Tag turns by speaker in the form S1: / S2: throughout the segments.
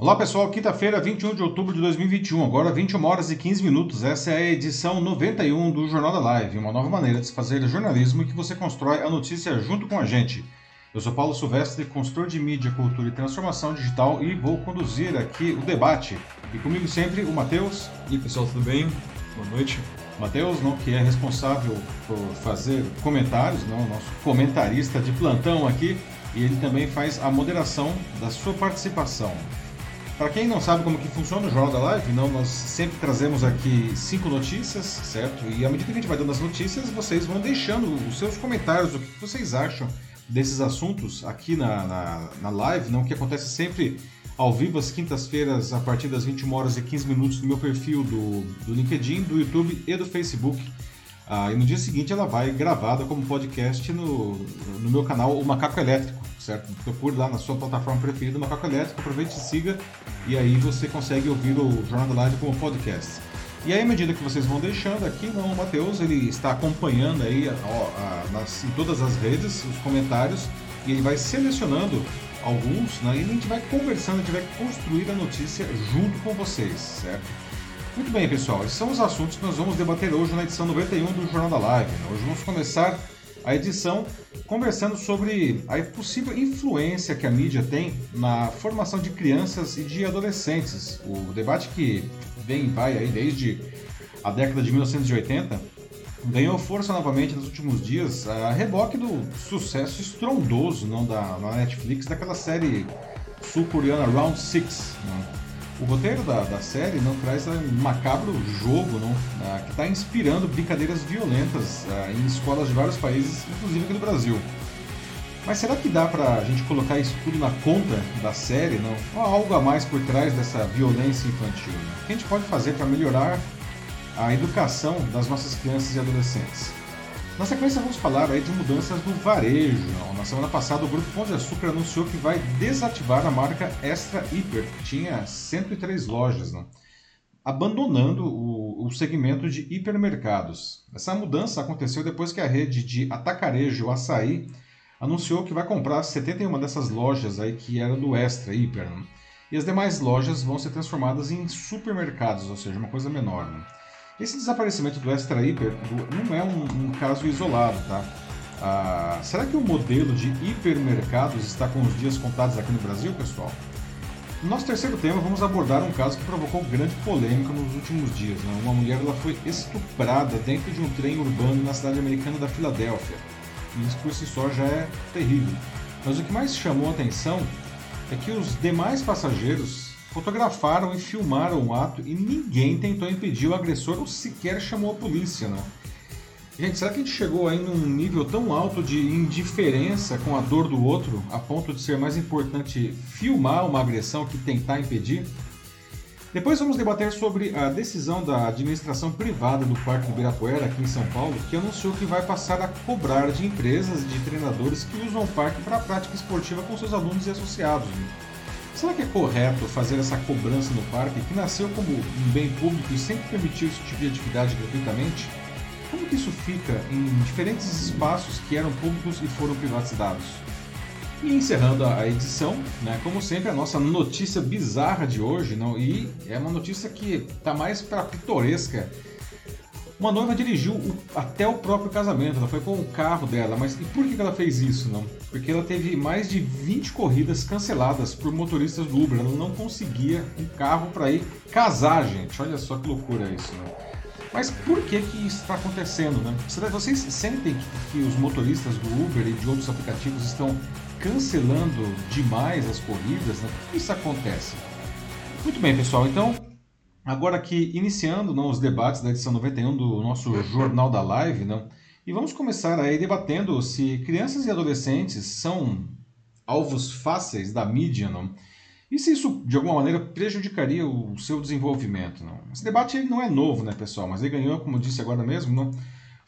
S1: Olá pessoal, quinta-feira, 21 de outubro de 2021, agora 21 horas e 15 minutos. Essa é a edição 91 do Jornal da Live, uma nova maneira de se fazer jornalismo e que você constrói a notícia junto com a gente. Eu sou Paulo Silvestre, consultor de mídia, cultura e transformação digital e vou conduzir aqui o debate. E comigo sempre o Matheus.
S2: E aí pessoal, tudo bem? Boa noite.
S1: Matheus, não, que é responsável por fazer comentários, não, nosso comentarista de plantão aqui, e ele também faz a moderação da sua participação. Para quem não sabe como que funciona o Jornal da Live, não, nós sempre trazemos aqui cinco notícias, certo? E à medida que a gente vai dando as notícias, vocês vão deixando os seus comentários, o que vocês acham desses assuntos aqui na, na, na live, não que acontece sempre ao vivo às quintas-feiras a partir das 21 horas e 15 minutos no meu perfil do, do LinkedIn, do YouTube e do Facebook. Ah, e no dia seguinte ela vai gravada como podcast no, no meu canal O Macaco Elétrico certo? Procure lá na sua plataforma preferida, Macaco Elétrico, aproveite e siga, e aí você consegue ouvir o Jornal da Live como podcast. E aí, à medida que vocês vão deixando aqui, o Matheus ele está acompanhando aí ó, a, nas, em todas as redes os comentários e ele vai selecionando alguns, né, e a gente vai conversando, a gente vai construir a notícia junto com vocês, certo? Muito bem, pessoal, esses são os assuntos que nós vamos debater hoje na edição 91 do Jornal da Live. Né? Hoje vamos começar a edição conversando sobre a possível influência que a mídia tem na formação de crianças e de adolescentes. O debate que vem e vai aí desde a década de 1980 ganhou força novamente nos últimos dias a reboque do sucesso estrondoso não da na Netflix daquela série sul-coreana Round Six. Não? O roteiro da, da série não traz um macabro jogo não, ah, que está inspirando brincadeiras violentas ah, em escolas de vários países, inclusive aqui no Brasil. Mas será que dá para a gente colocar isso tudo na conta da série, não? Ou há algo a mais por trás dessa violência infantil? Né? O que a gente pode fazer para melhorar a educação das nossas crianças e adolescentes? Na sequência, vamos falar aí de mudanças no varejo. Na semana passada, o Grupo Pão de Açúcar anunciou que vai desativar a marca Extra Hiper, que tinha 103 lojas, né? abandonando o, o segmento de hipermercados. Essa mudança aconteceu depois que a rede de atacarejo Açaí anunciou que vai comprar 71 dessas lojas aí que eram do Extra Hiper. Né? E as demais lojas vão ser transformadas em supermercados, ou seja, uma coisa menor. Né? Esse desaparecimento do Extra Hiper não é um, um caso isolado, tá? Ah, será que o modelo de hipermercados está com os dias contados aqui no Brasil, pessoal? No nosso terceiro tema, vamos abordar um caso que provocou grande polêmica nos últimos dias. Né? Uma mulher ela foi estuprada dentro de um trem urbano na cidade americana da Filadélfia. E isso por si só já é terrível. Mas o que mais chamou a atenção é que os demais passageiros fotografaram e filmaram o ato e ninguém tentou impedir o agressor ou sequer chamou a polícia, não. Gente, será que a gente chegou aí num nível tão alto de indiferença com a dor do outro, a ponto de ser mais importante filmar uma agressão que tentar impedir? Depois vamos debater sobre a decisão da administração privada do Parque Ibirapuera, aqui em São Paulo, que anunciou que vai passar a cobrar de empresas e de treinadores que usam o parque para a prática esportiva com seus alunos e associados. Né? Será que é correto fazer essa cobrança no parque, que nasceu como um bem público e sempre permitiu esse tipo de atividade gratuitamente? Como que isso fica em diferentes espaços que eram públicos e foram privatizados? E encerrando a edição, né, como sempre, a nossa notícia bizarra de hoje, não, e é uma notícia que está mais para pitoresca uma noiva dirigiu o, até o próprio casamento, ela foi com o carro dela, mas e por que ela fez isso, não? Porque ela teve mais de 20 corridas canceladas por motoristas do Uber, ela não conseguia um carro para ir casar, gente. Olha só que loucura isso, né? Mas por que que isso está acontecendo, né? Vocês sentem que, que os motoristas do Uber e de outros aplicativos estão cancelando demais as corridas, né? Por que isso acontece? Muito bem, pessoal, então Agora aqui, iniciando não, os debates da edição 91 do nosso Jornal da Live, não, e vamos começar aí debatendo se crianças e adolescentes são alvos fáceis da mídia, não? E se isso, de alguma maneira, prejudicaria o seu desenvolvimento, não? Esse debate ele não é novo, né, pessoal? Mas ele ganhou, como disse agora mesmo, não?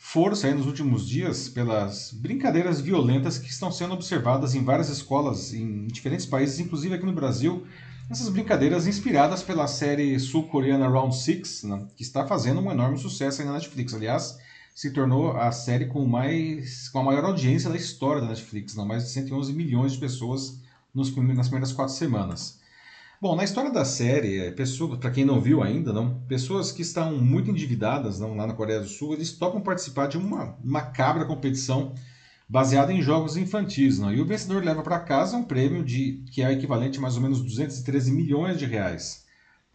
S1: força aí nos últimos dias pelas brincadeiras violentas que estão sendo observadas em várias escolas em diferentes países, inclusive aqui no Brasil, essas brincadeiras inspiradas pela série sul-coreana Round Six, né, que está fazendo um enorme sucesso aí na Netflix. Aliás, se tornou a série com, mais, com a maior audiência da história da Netflix, né, mais de 111 milhões de pessoas nos, nas primeiras quatro semanas. Bom, na história da série, é, pessoas, para quem não viu ainda, não, pessoas que estão muito endividadas não, lá na Coreia do Sul, eles topam participar de uma macabra competição baseada em jogos infantis, não? E o vencedor leva para casa um prêmio de que é equivalente a mais ou menos 213 milhões de reais.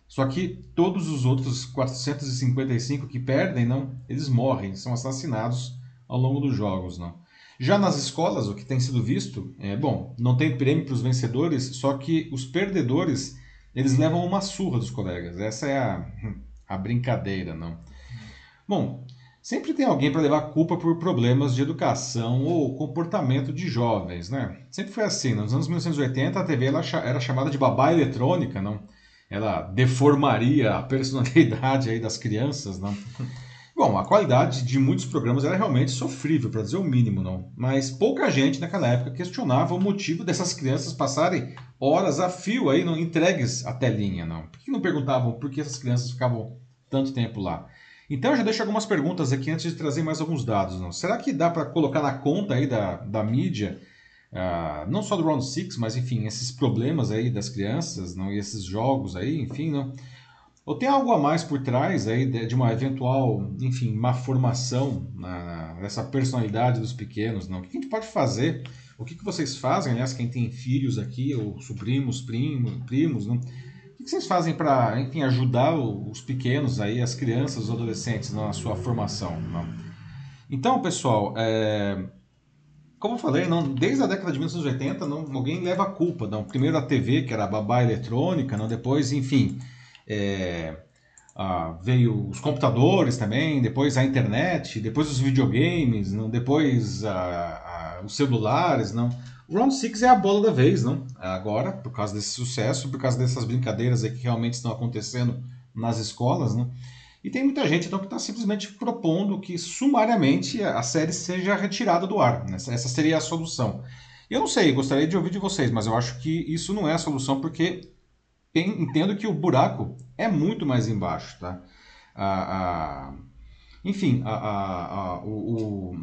S1: Só que todos os outros 455 que perdem, não, eles morrem, são assassinados ao longo dos jogos, não. Já nas escolas, o que tem sido visto é, bom, não tem prêmio para os vencedores, só que os perdedores, eles levam uma surra dos colegas. Essa é a, a brincadeira, não. Bom, sempre tem alguém para levar culpa por problemas de educação ou comportamento de jovens, né? Sempre foi assim. Nos anos 1980, a TV era chamada de babá eletrônica, não? Ela deformaria a personalidade aí das crianças, não? Bom, a qualidade de muitos programas era realmente sofrível, para dizer o mínimo, não. Mas pouca gente naquela época questionava o motivo dessas crianças passarem horas a fio aí, não entregues à telinha, não. Por que não perguntavam por que essas crianças ficavam tanto tempo lá? Então eu já deixo algumas perguntas aqui antes de trazer mais alguns dados, não. Será que dá para colocar na conta aí da, da mídia, uh, não só do Round 6, mas enfim, esses problemas aí das crianças, não, e esses jogos aí, enfim, não ou tem algo a mais por trás aí de uma eventual, enfim, má formação nessa personalidade dos pequenos? Não? O que a gente pode fazer? O que, que vocês fazem, aliás, quem tem filhos aqui, ou sobrinhos, primos, primos, não? Que vocês fazem para, enfim, ajudar os pequenos aí, as crianças, os adolescentes na sua formação? Não? Então, pessoal, é... como eu falei, não, desde a década de 1980, não, alguém leva a culpa. Não? Primeiro a TV, que era a babá eletrônica, não? depois, enfim, é, ah, veio os computadores também, depois a internet, depois os videogames, não, depois a, a, os celulares, não. Round 6 é a bola da vez, não? Agora, por causa desse sucesso, por causa dessas brincadeiras aí que realmente estão acontecendo nas escolas, não? E tem muita gente então que está simplesmente propondo que sumariamente a série seja retirada do ar. Né? Essa seria a solução. Eu não sei, gostaria de ouvir de vocês, mas eu acho que isso não é a solução porque entendo que o buraco é muito mais embaixo, tá? A, a, enfim, o, o,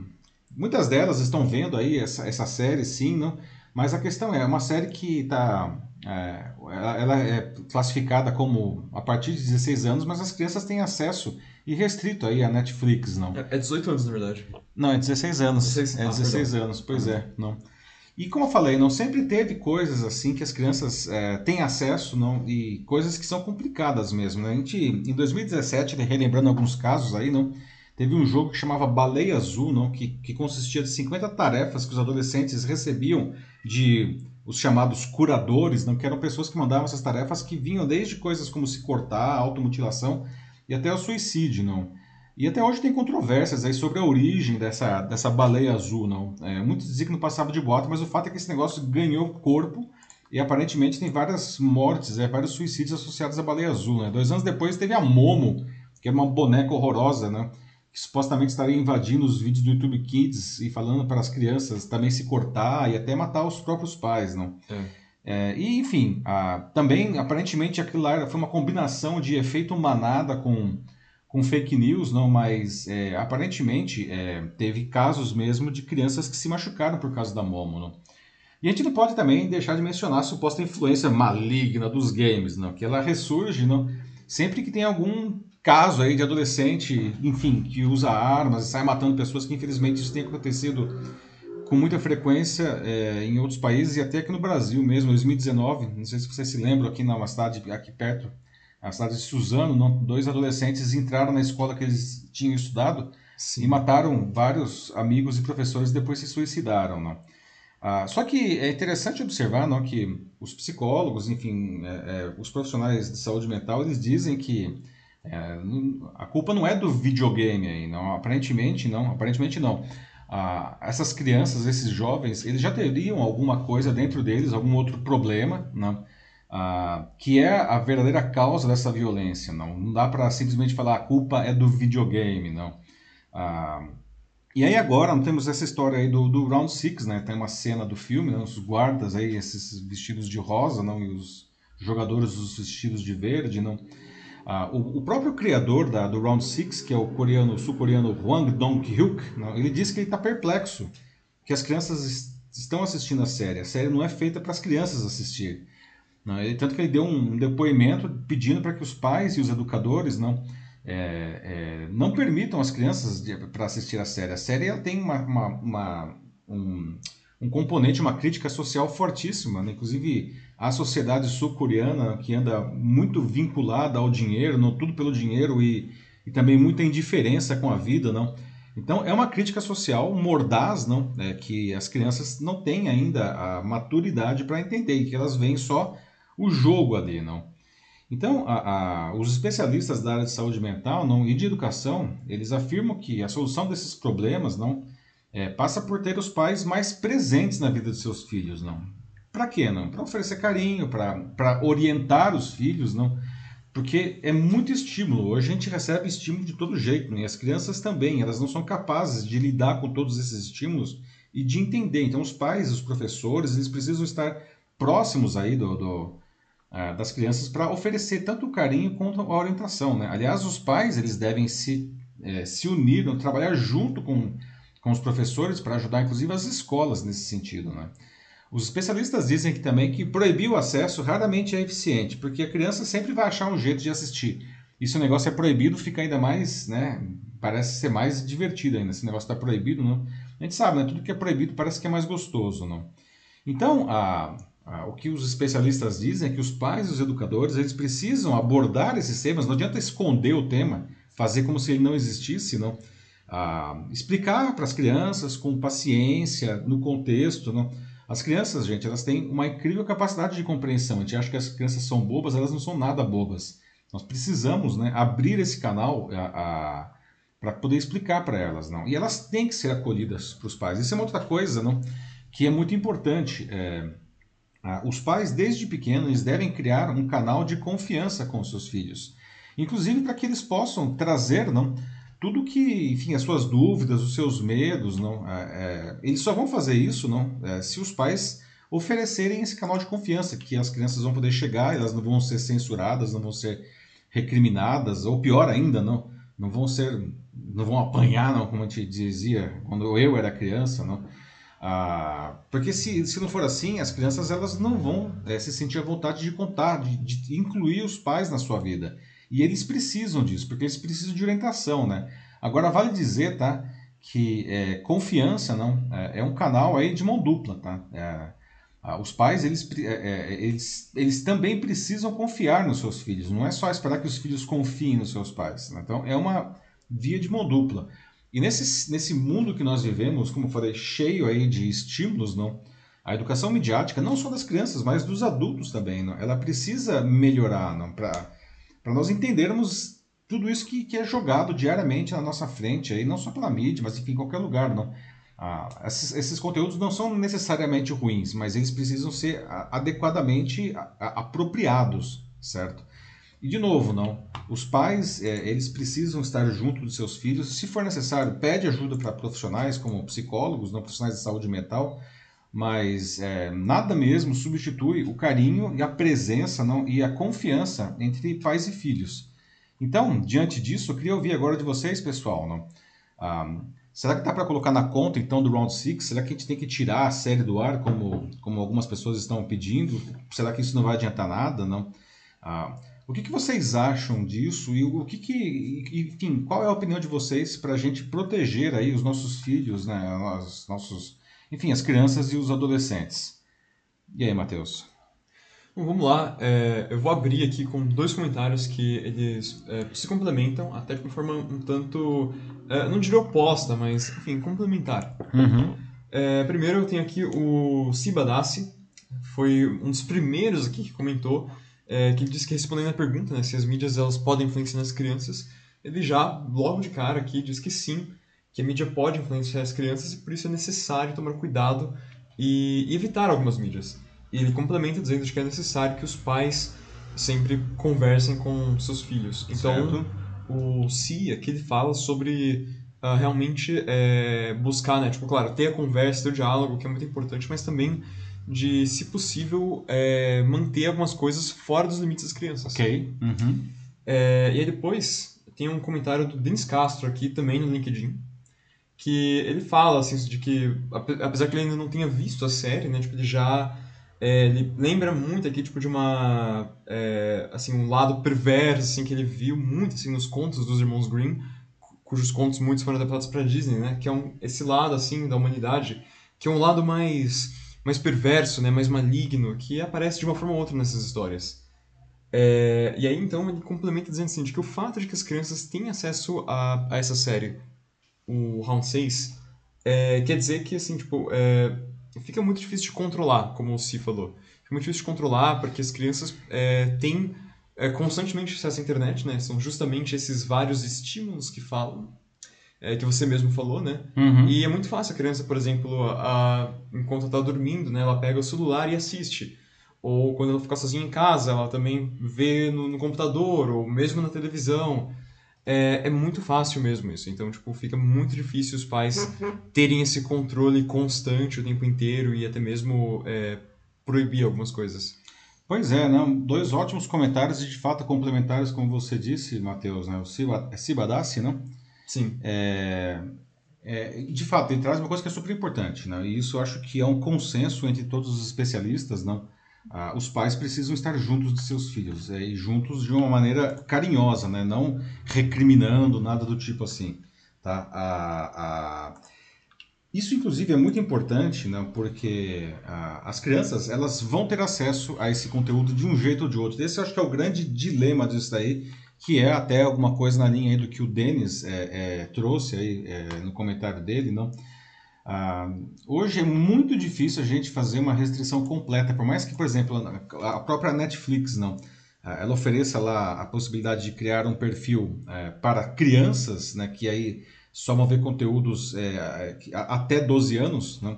S1: muitas delas estão vendo aí essa, essa série, sim, não? mas a questão é, é uma série que está... É, ela, ela, é classificada como a partir de 16 anos, mas as crianças têm acesso irrestrito aí à Netflix, não?
S2: É 18 anos, na verdade.
S1: Não, é 16 anos. 16, é 16 ah, anos, pois é, não. E como eu falei, não sempre teve coisas assim que as crianças é, têm acesso não, e coisas que são complicadas mesmo. Né? A gente, em 2017, relembrando alguns casos aí, não, teve um jogo que chamava Baleia Azul, não, que, que consistia de 50 tarefas que os adolescentes recebiam de os chamados curadores, não, que eram pessoas que mandavam essas tarefas que vinham desde coisas como se cortar, automutilação e até o suicídio. Não. E até hoje tem controvérsias aí sobre a origem dessa, dessa baleia azul, não. É, muitos dizem que não passava de boato, mas o fato é que esse negócio ganhou corpo e aparentemente tem várias mortes, é, vários suicídios associados à baleia azul. Né? Dois anos depois teve a Momo, que é uma boneca horrorosa, né? Que supostamente estaria invadindo os vídeos do YouTube Kids e falando para as crianças também se cortar e até matar os próprios pais, não? É. É, e enfim, a, também aparentemente aquilo lá foi uma combinação de efeito manada com com fake news, não, mas é, aparentemente é, teve casos mesmo de crianças que se machucaram por causa da Momo. Não? E a gente não pode também deixar de mencionar a suposta influência maligna dos games, não? que ela ressurge não? sempre que tem algum caso aí de adolescente, enfim, que usa armas e sai matando pessoas, que infelizmente isso tem acontecido com muita frequência é, em outros países e até aqui no Brasil mesmo, em 2019, não sei se vocês se lembram, aqui na cidade aqui perto a cidade de Suzano, não, dois adolescentes entraram na escola que eles tinham estudado Sim. e mataram vários amigos e professores e depois se suicidaram. Não? Ah, só que é interessante observar não, que os psicólogos, enfim, é, é, os profissionais de saúde mental, eles dizem que é, a culpa não é do videogame aí, não. Aparentemente não, aparentemente não. Ah, essas crianças, esses jovens, eles já teriam alguma coisa dentro deles, algum outro problema, não? Uh, que é a verdadeira causa dessa violência. Não, não dá para simplesmente falar a culpa é do videogame, não. Uh, e aí agora temos essa história aí do, do Round Six, né? Tem uma cena do filme, né? os guardas aí, esses vestidos de rosa, não, e os jogadores os vestidos de verde, não. Uh, o, o, próprio criador da, do Round Six, que é o coreano, sul-coreano Hwang Dong-hyuk, ele disse que ele está perplexo, que as crianças estão assistindo a série. A série não é feita para as crianças assistir Não, ele, tanto que ele deu um depoimento pedindo para que os pais e os educadores não, é, é, não permitam as crianças para assistir a série. A série ela tem uma, uma, uma um, um, componente, uma crítica social fortíssima. Né? Inclusive, a sociedade sul-coreana, que anda muito vinculada ao dinheiro, não tudo pelo dinheiro e, e também muita indiferença com a vida, não. Então é uma crítica social mordaz, não, é, que as crianças não têm ainda a maturidade para entender que elas veem só o jogo ali, não. Então, a, a, os especialistas da área de saúde mental não, e de educação, eles afirmam que a solução desses problemas não é, passa por ter os pais mais presentes na vida de seus filhos, não. Para quê, não? Para oferecer carinho, para orientar os filhos, não. Porque é muito estímulo. Hoje a gente recebe estímulo de todo jeito, né? E as crianças também, elas não são capazes de lidar com todos esses estímulos e de entender. Então, os pais, os professores, eles precisam estar próximos aí do, do uh, das crianças para oferecer tanto o carinho quanto a orientação, né? Aliás, os pais, eles devem se, é, se unir, trabalhar junto com, com os professores para ajudar, inclusive, as escolas nesse sentido, né? Os especialistas dizem que também que proibir o acesso raramente é eficiente, porque a criança sempre vai achar um jeito de assistir. E se o negócio é proibido, fica ainda mais, né? Parece ser mais divertido ainda. Se o negócio está proibido, não. A gente sabe, né? Tudo que é proibido parece que é mais gostoso, não? Então, a, a, o que os especialistas dizem é que os pais e os educadores eles precisam abordar esses temas. Não adianta esconder o tema, fazer como se ele não existisse, não. A, explicar para as crianças com paciência, no contexto, não as crianças, gente, elas têm uma incrível capacidade de compreensão. A gente acha que as crianças são bobas, elas não são nada bobas. Nós precisamos né, abrir esse canal para poder explicar para elas. não. E elas têm que ser acolhidas para os pais. Isso é uma outra coisa não, que é muito importante. É, os pais, desde pequenos, devem criar um canal de confiança com os seus filhos. Inclusive para que eles possam trazer não, tudo que, enfim, as suas dúvidas, os seus medos, não, é, é, eles só vão fazer isso, não, é, se os pais oferecerem esse canal de confiança, que as crianças vão poder chegar, elas não vão ser censuradas, não vão ser recriminadas, ou pior ainda, não, não vão ser, não vão apanhar, não, como a gente dizia quando eu era criança, não. Ah, porque se, se não for assim, as crianças elas não vão é, se sentir à vontade de contar, de, de incluir os pais na sua vida. E eles precisam disso, porque eles precisam de orientação, né? Agora, vale dizer, tá? Que é, confiança não é, é, um canal aí de mão dupla, tá? É, os pais, eles, é, é, eles, eles também precisam confiar nos seus filhos. Não é só esperar que os filhos confiem nos seus pais. Né? Então, é uma via de mão dupla. E nesse, nesse mundo que nós vivemos, como eu falei, cheio aí de estímulos, não? A educação midiática, não só das crianças, mas dos adultos também, não? ela precisa melhorar? Para para nós entendermos tudo isso que, que é jogado diariamente na nossa frente, aí, não só pela mídia, mas enfim, em qualquer lugar. Não? Ah, esses, esses, conteúdos não são necessariamente ruins, mas eles precisam ser adequadamente apropriados, certo? E de novo, não. Os pais, é, eles precisam estar junto dos seus filhos. Se for necessário, pede ajuda para profissionais como psicólogos, não profissionais de saúde mental, mas é, nada mesmo substitui o carinho e a presença não, e a confiança entre pais e filhos. Então, diante disso, eu queria ouvir agora de vocês, pessoal. Não? Ah, será que dá para colocar na conta, então, do Round 6? Será que a gente tem que tirar a série do ar, como, como algumas pessoas estão pedindo? Será que isso não vai adiantar nada? Não? Ah, o que, que vocês acham disso e o que, que enfim, qual é a opinião de vocês para a gente proteger aí os nossos filhos, né, os nossos enfim, as crianças e os adolescentes. E aí, Matheus?
S2: Bom, vamos lá. É, eu vou abrir aqui com dois comentários que eles é, se complementam, até de uma forma um tanto, é, não diria oposta, mas, enfim, complementar.
S1: Uhum.
S2: É, primeiro eu tenho aqui o Sibadassi, foi um dos primeiros aqui que comentou, é, que disse que respondendo a pergunta, né, se as mídias elas podem influenciar nas crianças, ele já, logo de cara aqui, diz que sim, que a mídia pode influenciar as crianças e por isso é necessário tomar cuidado e evitar algumas mídias. E ele complementa dizendo que é necessário que os pais sempre conversem com seus filhos. Então, certo. o Si aqui ele fala sobre uh, realmente é, buscar, né, tipo, claro, ter a conversa, ter o diálogo, que é muito importante, mas também de, se possível, é, manter algumas coisas fora dos limites das crianças.
S1: Ok. Uhum.
S2: É, e aí depois tem um comentário do Denis Castro aqui também no LinkedIn, que ele fala assim de que apesar que ele ainda não tenha visto a série, né, tipo, ele já É, ele lembra muito aqui, tipo, de uma... É, assim, um lado perverso, assim, que ele viu muito, assim, nos contos dos irmãos Grimm, cujos contos muitos foram adaptados para Disney, né? Que é um, esse lado, assim, da humanidade, que é um lado mais, mais perverso, né? Mais maligno, que aparece de uma forma ou outra nessas histórias. É, e aí, então, ele complementa dizendo assim, de que o fato de que as crianças têm acesso a, a essa série, o Round 6, é, quer dizer que, assim, tipo, é, fica muito difícil de controlar, como o Si falou. Fica muito difícil de controlar porque as crianças é, têm é, constantemente acesso à internet, né? São justamente esses vários estímulos que falam, é, que você mesmo falou, né?
S1: Uhum.
S2: E é muito fácil a criança, por exemplo, a, enquanto está dormindo, né? Ela pega o celular e assiste. Ou quando ela ficar sozinha em casa, ela também vê no, no computador, ou mesmo na televisão. É, é, muito fácil mesmo isso. Então, tipo, fica muito difícil os pais terem esse controle constante o tempo inteiro e até mesmo é, proibir algumas coisas.
S1: Pois é, não, dois ótimos comentários e de fato complementares, como você disse, Matheus, né? O Sibadassi, não?
S2: Sim.
S1: É, é, de fato, ele traz uma coisa que é super importante, né? E isso eu acho que é um consenso entre todos os especialistas, não? Ah, os pais precisam estar juntos de seus filhos é, e juntos de uma maneira carinhosa, né? não recriminando, nada do tipo assim. Tá? Ah, ah, isso, inclusive, é muito importante, né? porque as crianças elas vão ter acesso a esse conteúdo de um jeito ou de outro. Esse eu acho que é o grande dilema disso daí, que é até alguma coisa na linha do que o Denis é, é, trouxe aí, é, no comentário dele, não? Ah, hoje é muito difícil a gente fazer uma restrição completa, por mais que, por exemplo, a própria Netflix não, ah, ela ofereça lá a possibilidade de criar um perfil é, para crianças, né, que aí só vão ver conteúdos é, até 12 anos, né?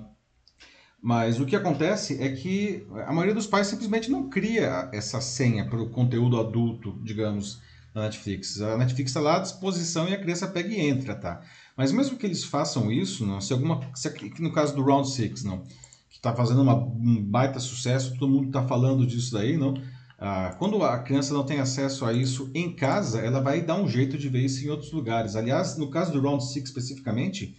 S1: Mas o que acontece é que a maioria dos pais simplesmente não cria essa senha para o conteúdo adulto, digamos, na Netflix. A Netflix está lá à disposição e a criança pega e entra, tá? Mas mesmo que eles façam isso, não, se alguma, se no caso do Round 6, não, que está fazendo uma, um baita sucesso, todo mundo está falando disso daí, não? Ah, quando a criança não tem acesso a isso em casa, ela vai dar um jeito de ver isso em outros lugares. Aliás, no caso do Round 6 especificamente,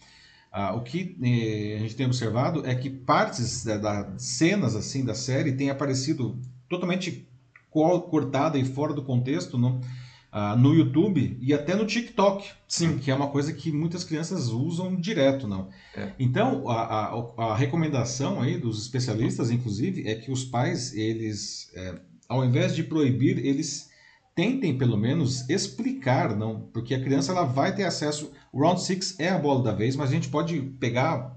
S1: ah, o que eh, a gente tem observado é que partes das da cenas assim da série têm aparecido totalmente cortada e fora do contexto, não? Uh, no YouTube e até no TikTok. Sim. Que é uma coisa que muitas crianças usam direto, não. É. Então, a, a, a, recomendação aí dos especialistas, inclusive, é que os pais, eles, é, ao invés de proibir, eles tentem pelo menos explicar, não, porque a criança ela vai ter acesso. O Round 6 é a bola da vez, mas a gente pode pegar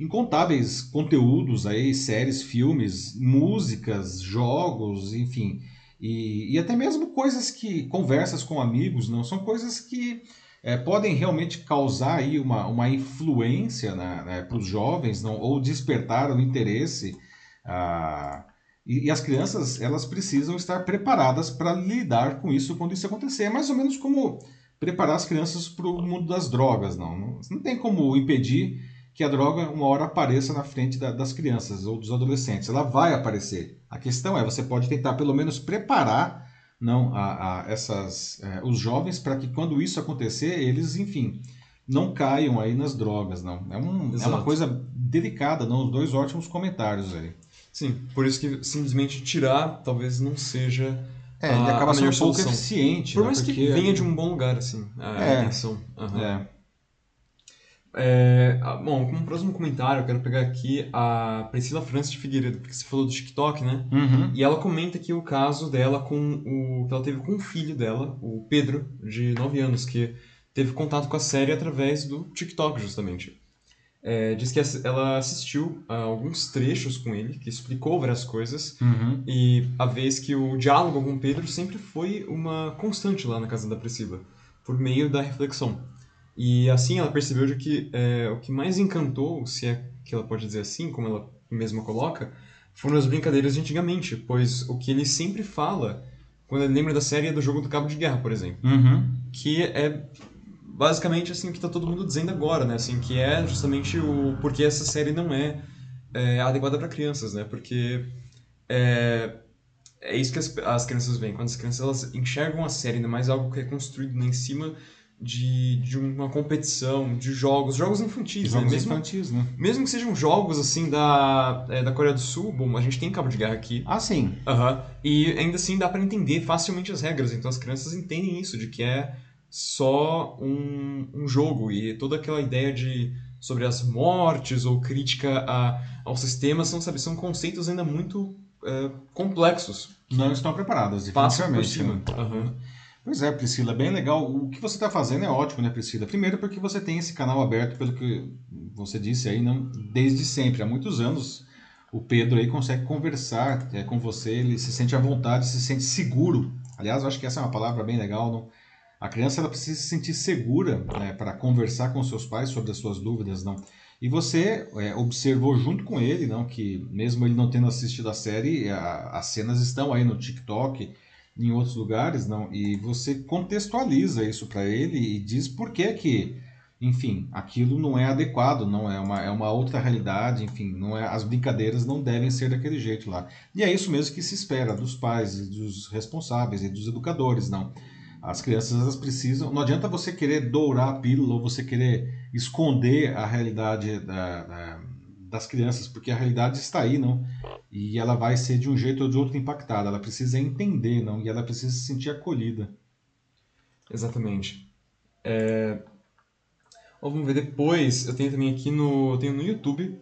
S1: incontáveis conteúdos aí, séries, filmes, músicas, jogos, enfim, e, e até mesmo coisas que, conversas com amigos, não são coisas que é, podem realmente causar aí uma, uma influência né, para os jovens não, ou despertar o interesse. Ah, e, e, as crianças elas precisam estar preparadas para lidar com isso quando isso acontecer. É mais ou menos como preparar as crianças para o mundo das drogas. Não, não, não tem como impedir que a droga uma hora apareça na frente da, das crianças ou dos adolescentes. Ela vai aparecer. A questão é, você pode tentar pelo menos preparar não a, a essas é, os jovens para que quando isso acontecer eles, enfim, não caiam aí nas drogas, não. É, um, é uma coisa delicada, não. Os dois ótimos comentários aí.
S2: Sim, por isso que simplesmente tirar talvez não seja
S1: é, ele acaba sendo um pouco eficiente.
S2: Por né? mais né? que venha de um bom lugar, assim, a
S1: é, intenção.
S2: Uhum. É. É, bom, como próximo comentário, eu quero pegar aqui a Priscila Francis de Figueiredo, porque você falou do TikTok, né?
S1: Uhum.
S2: E ela comenta aqui o caso dela com o que ela teve com o filho dela, o Pedro, de 9 anos, que teve contato com a série através do TikTok, justamente. É, diz que ela assistiu a alguns trechos com ele, que explicou várias coisas,
S1: uhum.
S2: e a vez que o diálogo com o Pedro sempre foi uma constante lá na casa da Priscila, por meio da reflexão. E assim ela percebeu de que é, o que mais encantou, se é que ela pode dizer assim, como ela mesma coloca, foram as brincadeiras de antigamente, pois o que ele sempre fala quando ele lembra da série é do jogo do Cabo de Guerra, por exemplo,
S1: uhum.
S2: que é basicamente assim o que está todo mundo dizendo agora, né? Assim, que é justamente o porque essa série não é, é adequada para crianças, né? Porque é, é isso que as, as crianças veem. Quando as crianças elas enxergam a série, ainda mais algo que é construído né, em cima de, de uma competição, de jogos, jogos infantis,
S1: Jogos
S2: né? Mesmo,
S1: infantis, né?
S2: mesmo que sejam jogos assim da, é, da Coreia do Sul, bom, a gente tem cabo de guerra aqui.
S1: Ah, sim.
S2: Aham. E ainda assim dá para entender facilmente as regras, então as crianças entendem isso, de que é só um, um jogo e toda aquela ideia de sobre as mortes ou crítica a, ao sistema são, sabe, são conceitos ainda muito é, complexos.
S1: Não estão preparadas,
S2: Passam por
S1: definitivamente.
S2: cima.
S1: né?
S2: Aham.
S1: Pois é, Priscila, bem legal. O que você está fazendo é ótimo, né, Priscila? Primeiro porque você tem esse canal aberto, pelo que você disse aí, não desde sempre, há muitos anos. O Pedro aí consegue conversar é, com você, ele se sente à vontade, se sente seguro. Aliás, eu acho que essa é uma palavra bem legal, não? A criança ela precisa se sentir segura né, para conversar com seus pais sobre as suas dúvidas, não? E você é, observou junto com ele, não, que mesmo ele não tendo assistido a série, a- as cenas estão aí no TikTok, em outros lugares, não? E você contextualiza isso para ele e diz por que que, enfim, aquilo não é adequado, não é uma, é uma outra realidade, enfim, não é as brincadeiras não devem ser daquele jeito lá. E é isso mesmo que se espera dos pais, e dos responsáveis e dos educadores, não? As crianças elas precisam. Não adianta você querer dourar a pílula ou você querer esconder a realidade da- da- das crianças, porque a realidade está aí, não? E ela vai ser de um jeito ou de outro impactada. Ela precisa entender, não? E ela precisa se sentir acolhida.
S2: Exatamente. É... ó, vamos ver depois. Eu tenho também aqui no, eu tenho no YouTube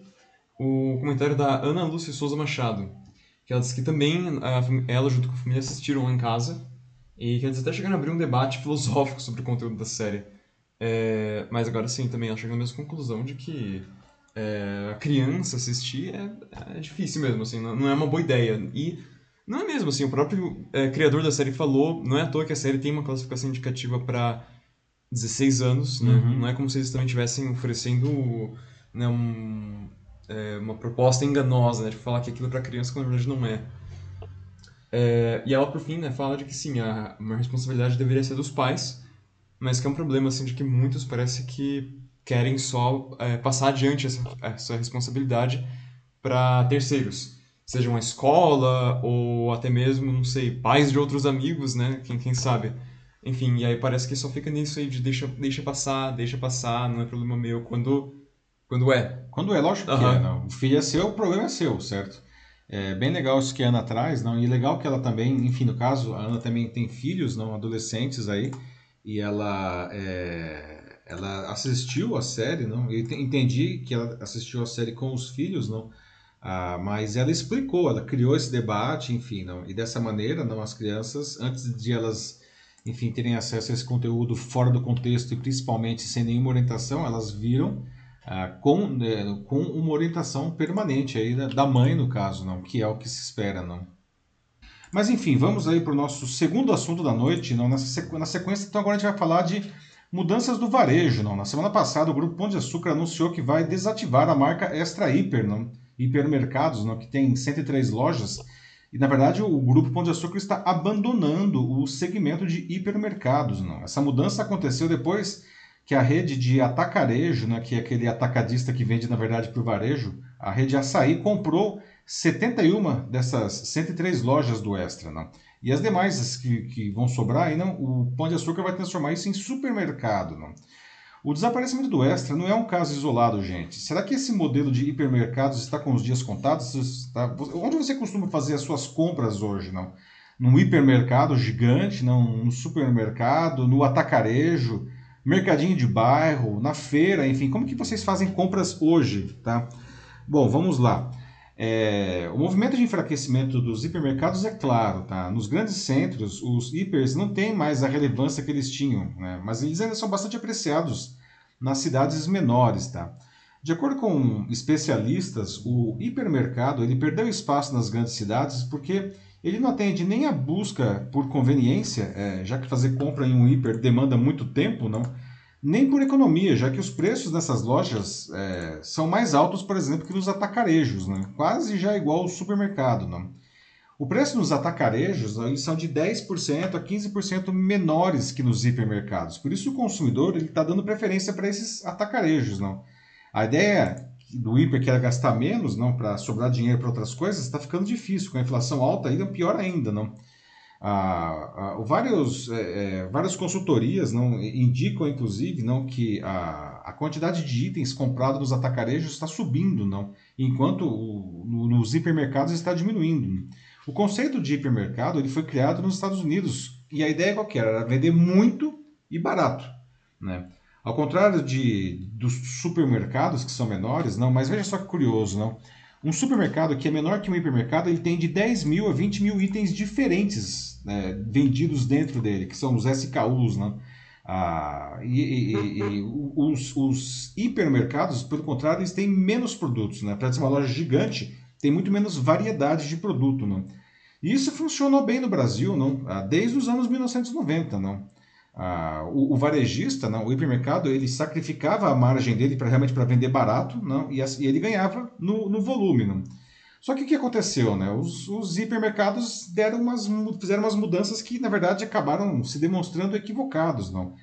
S2: o comentário da Ana Lúcia Souza Machado, que ela disse que também a ela junto com a família assistiram lá em casa e que eles até chegaram a abrir um debate filosófico sobre o conteúdo da série. É, mas agora sim, também ela chega na mesma conclusão de que é, a criança assistir é, é difícil mesmo, assim, não, não é uma boa ideia. E não é mesmo, assim, o próprio é, criador da série falou, não é à toa que a série tem uma classificação indicativa para 16 anos, né?
S1: Uhum.
S2: Não é como se eles também estivessem oferecendo né, um, é, uma proposta enganosa, né? De falar que aquilo é para criança quando na verdade não é. É, e ela, por fim, né, fala de que sim, a, uma responsabilidade deveria ser dos pais, mas que é um problema, assim, de que muitos parece que querem só é, passar adiante essa, essa responsabilidade para terceiros. Seja uma escola ou até mesmo, não sei, pais de outros amigos, né? Quem, quem sabe. Enfim, e aí parece que só fica nisso aí de deixa, deixa passar, deixa passar, não é problema meu, quando, quando é.
S1: Quando é, lógico que
S2: Aham.
S1: é, não. O filho é seu, o problema é seu, certo? É bem legal isso que a Ana traz, não? E legal que ela também, enfim, no caso, a Ana também tem filhos, não, adolescentes aí, e ela é, ela assistiu a série, não? Eu ente- entendi que ela assistiu a série com os filhos, não? Ah, mas ela explicou, ela criou esse debate, enfim, não? E dessa maneira, não, as crianças, antes de elas, enfim, terem acesso a esse conteúdo fora do contexto e principalmente sem nenhuma orientação, elas viram ah, com, né, com uma orientação permanente aí da, da mãe, no caso, não, que é o que se espera, não. Mas enfim, vamos aí para o nosso segundo assunto da noite. Não, nessa sequ... Na sequência, então, agora a gente vai falar de mudanças do varejo. Não. Na semana passada, o Grupo Pão de Açúcar anunciou que vai desativar a marca Extra Hiper, não? hipermercados, não? que tem 103 lojas. E, na verdade, o Grupo Pão de Açúcar está abandonando o segmento de hipermercados. Não? Essa mudança aconteceu depois que a rede de atacarejo, né, que é aquele atacadista que vende, na verdade, para o varejo, a rede Açaí comprou 71 dessas 103 lojas do Extra. Não? E as demais as que, que vão sobrar, não, o Pão de Açúcar vai transformar isso em supermercado. Não? O desaparecimento do Extra não é um caso isolado, gente. Será que esse modelo de hipermercados está com os dias contados? Está- Onde você costuma fazer as suas compras hoje, não? Num hipermercado gigante, não? No supermercado, no atacarejo, mercadinho de bairro, na feira, enfim. Como que vocês fazem compras hoje, tá? Bom, vamos lá. É, o movimento de enfraquecimento dos hipermercados é claro, tá? Nos grandes centros, os hipers não têm mais a relevância que eles tinham, né? Mas eles ainda são bastante apreciados nas cidades menores, tá? De acordo com especialistas, o hipermercado ele perdeu espaço nas grandes cidades porque ele não atende nem a busca por conveniência, é, já que fazer compra em um hiper demanda muito tempo, não? Nem por economia, já que os preços nessas lojas é, são mais altos, por exemplo, que nos atacarejos, né? quase já igual ao supermercado. Não? O preço nos atacarejos eles são de 10% a 15% menores que nos hipermercados. Por isso o consumidor está dando preferência para esses atacarejos. Não? A ideia do hiper que era gastar menos não para sobrar dinheiro para outras coisas está ficando difícil. Com a inflação alta ainda pior ainda. Não? Ah, ah, vários, é, é, várias consultorias não indicam, inclusive, não que a, a quantidade de itens comprados nos atacarejos está subindo, não, enquanto o, no, nos hipermercados está diminuindo. O conceito de hipermercado ele foi criado nos Estados Unidos e a ideia qual era? Era vender muito e barato, né? Ao contrário de, dos supermercados que são menores, não, mas veja só que curioso, não? Um supermercado que é menor que um hipermercado, ele tem de 10 mil a 20 mil itens diferentes né, vendidos dentro dele, que são os SKUs, né? Ah, e, e, e os, os, hipermercados, pelo contrário, eles têm menos produtos, né? Para ser uma loja gigante, tem muito menos variedade de produto, não? E isso funcionou bem no Brasil, não? Ah, desde os anos 1990, não? Ah, o, o, varejista, não, o hipermercado, ele sacrificava a margem dele para realmente para vender barato, não, e, e, ele ganhava no, no volume, não. Só que o que aconteceu, né? Os, os hipermercados deram umas, fizeram umas mudanças que na verdade acabaram se demonstrando equivocados, não.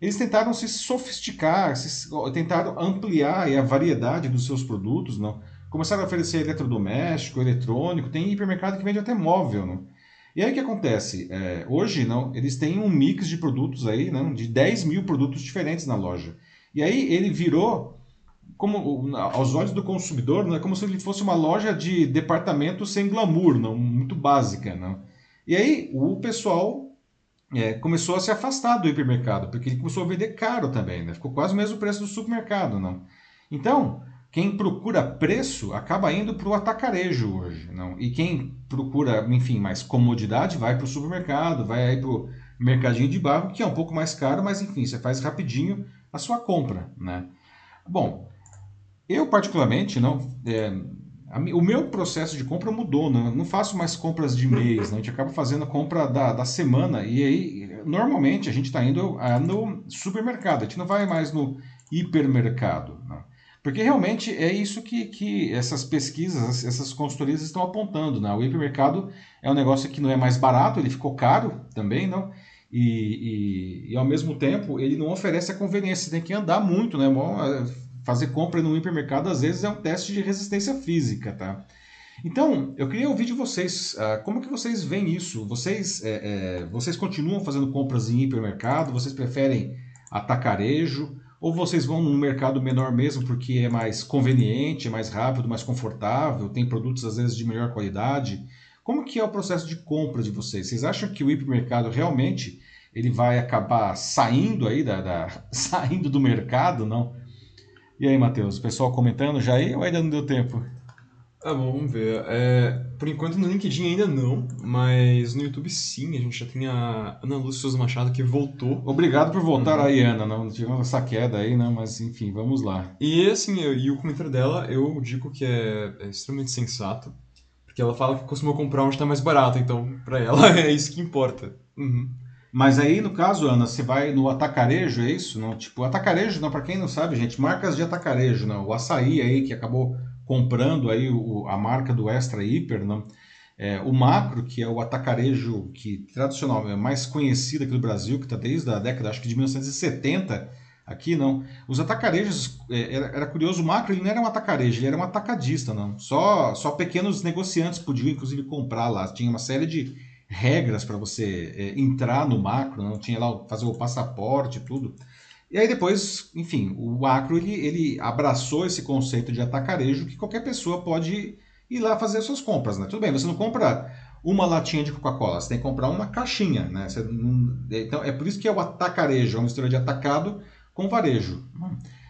S1: Eles tentaram se sofisticar, se, tentaram ampliar a variedade dos seus produtos, não. Começaram a oferecer eletrodoméstico, eletrônico, tem hipermercado que vende até móvel, não. E aí o que acontece? É, hoje, não, eles têm um mix de produtos aí, não, de 10 mil produtos diferentes na loja. E aí ele virou, como aos olhos do consumidor, é como se ele fosse uma loja de departamento sem glamour, não, muito básica. Não. E aí o pessoal é, começou a se afastar do hipermercado, porque ele começou a vender caro também, né? ficou quase o mesmo preço do supermercado. Não. Então, quem procura preço acaba indo para o atacarejo hoje. Não? E quem procura, enfim, mais comodidade vai para o supermercado, vai para o mercadinho de bairro, que é um pouco mais caro, mas enfim, você faz rapidinho a sua compra. Né? Bom, eu particularmente, não, é, a, o meu processo de compra mudou, não, não faço mais compras de mês, não, a gente acaba fazendo a compra da, da semana, e aí normalmente a gente está indo a, no supermercado, a gente não vai mais no hipermercado. Não. Porque realmente é isso que, que essas pesquisas, essas consultorias estão apontando. Né? O hipermercado é um negócio que não é mais barato, ele ficou caro também, não? E, e, e ao mesmo tempo ele não oferece a conveniência, você tem que andar muito, né? Fazer compra no hipermercado às vezes é um teste de resistência física, tá? Então, eu queria ouvir de vocês, uh, como que vocês veem isso? Vocês, é, é, vocês continuam fazendo compras em hipermercado? Vocês preferem atacarejo? Ou vocês vão num mercado menor mesmo porque é mais conveniente, é mais rápido, mais confortável, tem produtos às vezes de melhor qualidade? Como que é o processo de compra de vocês? Vocês acham que o hipermercado realmente ele vai acabar saindo aí da, da saindo do mercado, não? E aí, Matheus, o pessoal comentando já aí ou ainda não deu tempo?
S2: Ah, bom, vamos ver. É, por enquanto no LinkedIn ainda não, mas no YouTube sim, a gente já tem a Ana Lúcia Souza Machado que voltou.
S1: Obrigado por voltar uhum. aí, Ana. Não tivemos essa queda aí, né? Mas enfim, vamos lá.
S2: E assim, eu, e o comentário dela eu digo que é, é extremamente sensato, porque ela fala que costuma comprar onde está mais barato, então para ela é isso que importa. Uhum.
S1: Mas aí, no caso, Ana, você vai no atacarejo, é isso? Não? Tipo, atacarejo, não, para quem não sabe, gente, marcas de atacarejo, não. O açaí aí que acabou comprando aí o, a marca do Extra Hiper, né? É, o Macro, que é o atacarejo que tradicional é mais conhecido aqui no Brasil, que está desde a década, acho que de 1970, aqui não. Os atacarejos, é, era, era, curioso, o Macro ele não era um atacarejo, ele era um atacadista, não. Só, só pequenos negociantes podiam, inclusive, comprar lá. Tinha uma série de regras para você é, entrar no Macro, não tinha lá fazer o passaporte e tudo. E aí depois, enfim, o Acro ele, ele abraçou esse conceito de atacarejo que qualquer pessoa pode ir lá fazer suas compras, né? Tudo bem, você não compra uma latinha de Coca-Cola, você tem que comprar uma caixinha, né? Então é por isso que é o atacarejo, é uma mistura de atacado com varejo.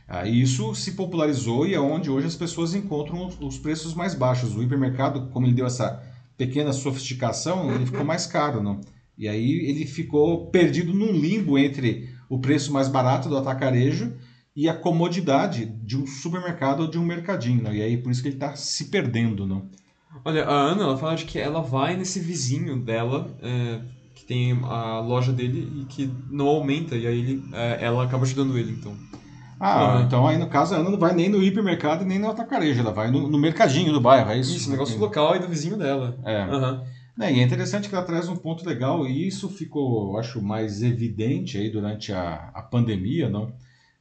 S1: Ah, isso se popularizou e é onde hoje as pessoas encontram os preços mais baixos. O hipermercado, como ele deu essa pequena sofisticação, ele ficou mais caro, não? E aí ele ficou perdido num limbo entre o preço mais barato do atacarejo e a comodidade de um supermercado ou de um mercadinho. Né? E aí por isso que ele está se perdendo. Não?
S2: Olha, a Ana ela fala de que ela vai nesse vizinho dela, é, que tem a loja dele e que não aumenta, e aí ele, é, ela acaba ajudando ele, então.
S1: Ah, ah, então aí no caso a Ana não vai nem no hipermercado nem no atacarejo, ela vai no, no mercadinho do bairro, é isso?
S2: Isso, negócio local e do vizinho dela.
S1: É. Uhum. É, e é interessante que ela traz um ponto legal, e isso ficou, acho, mais evidente aí durante a, a pandemia, não?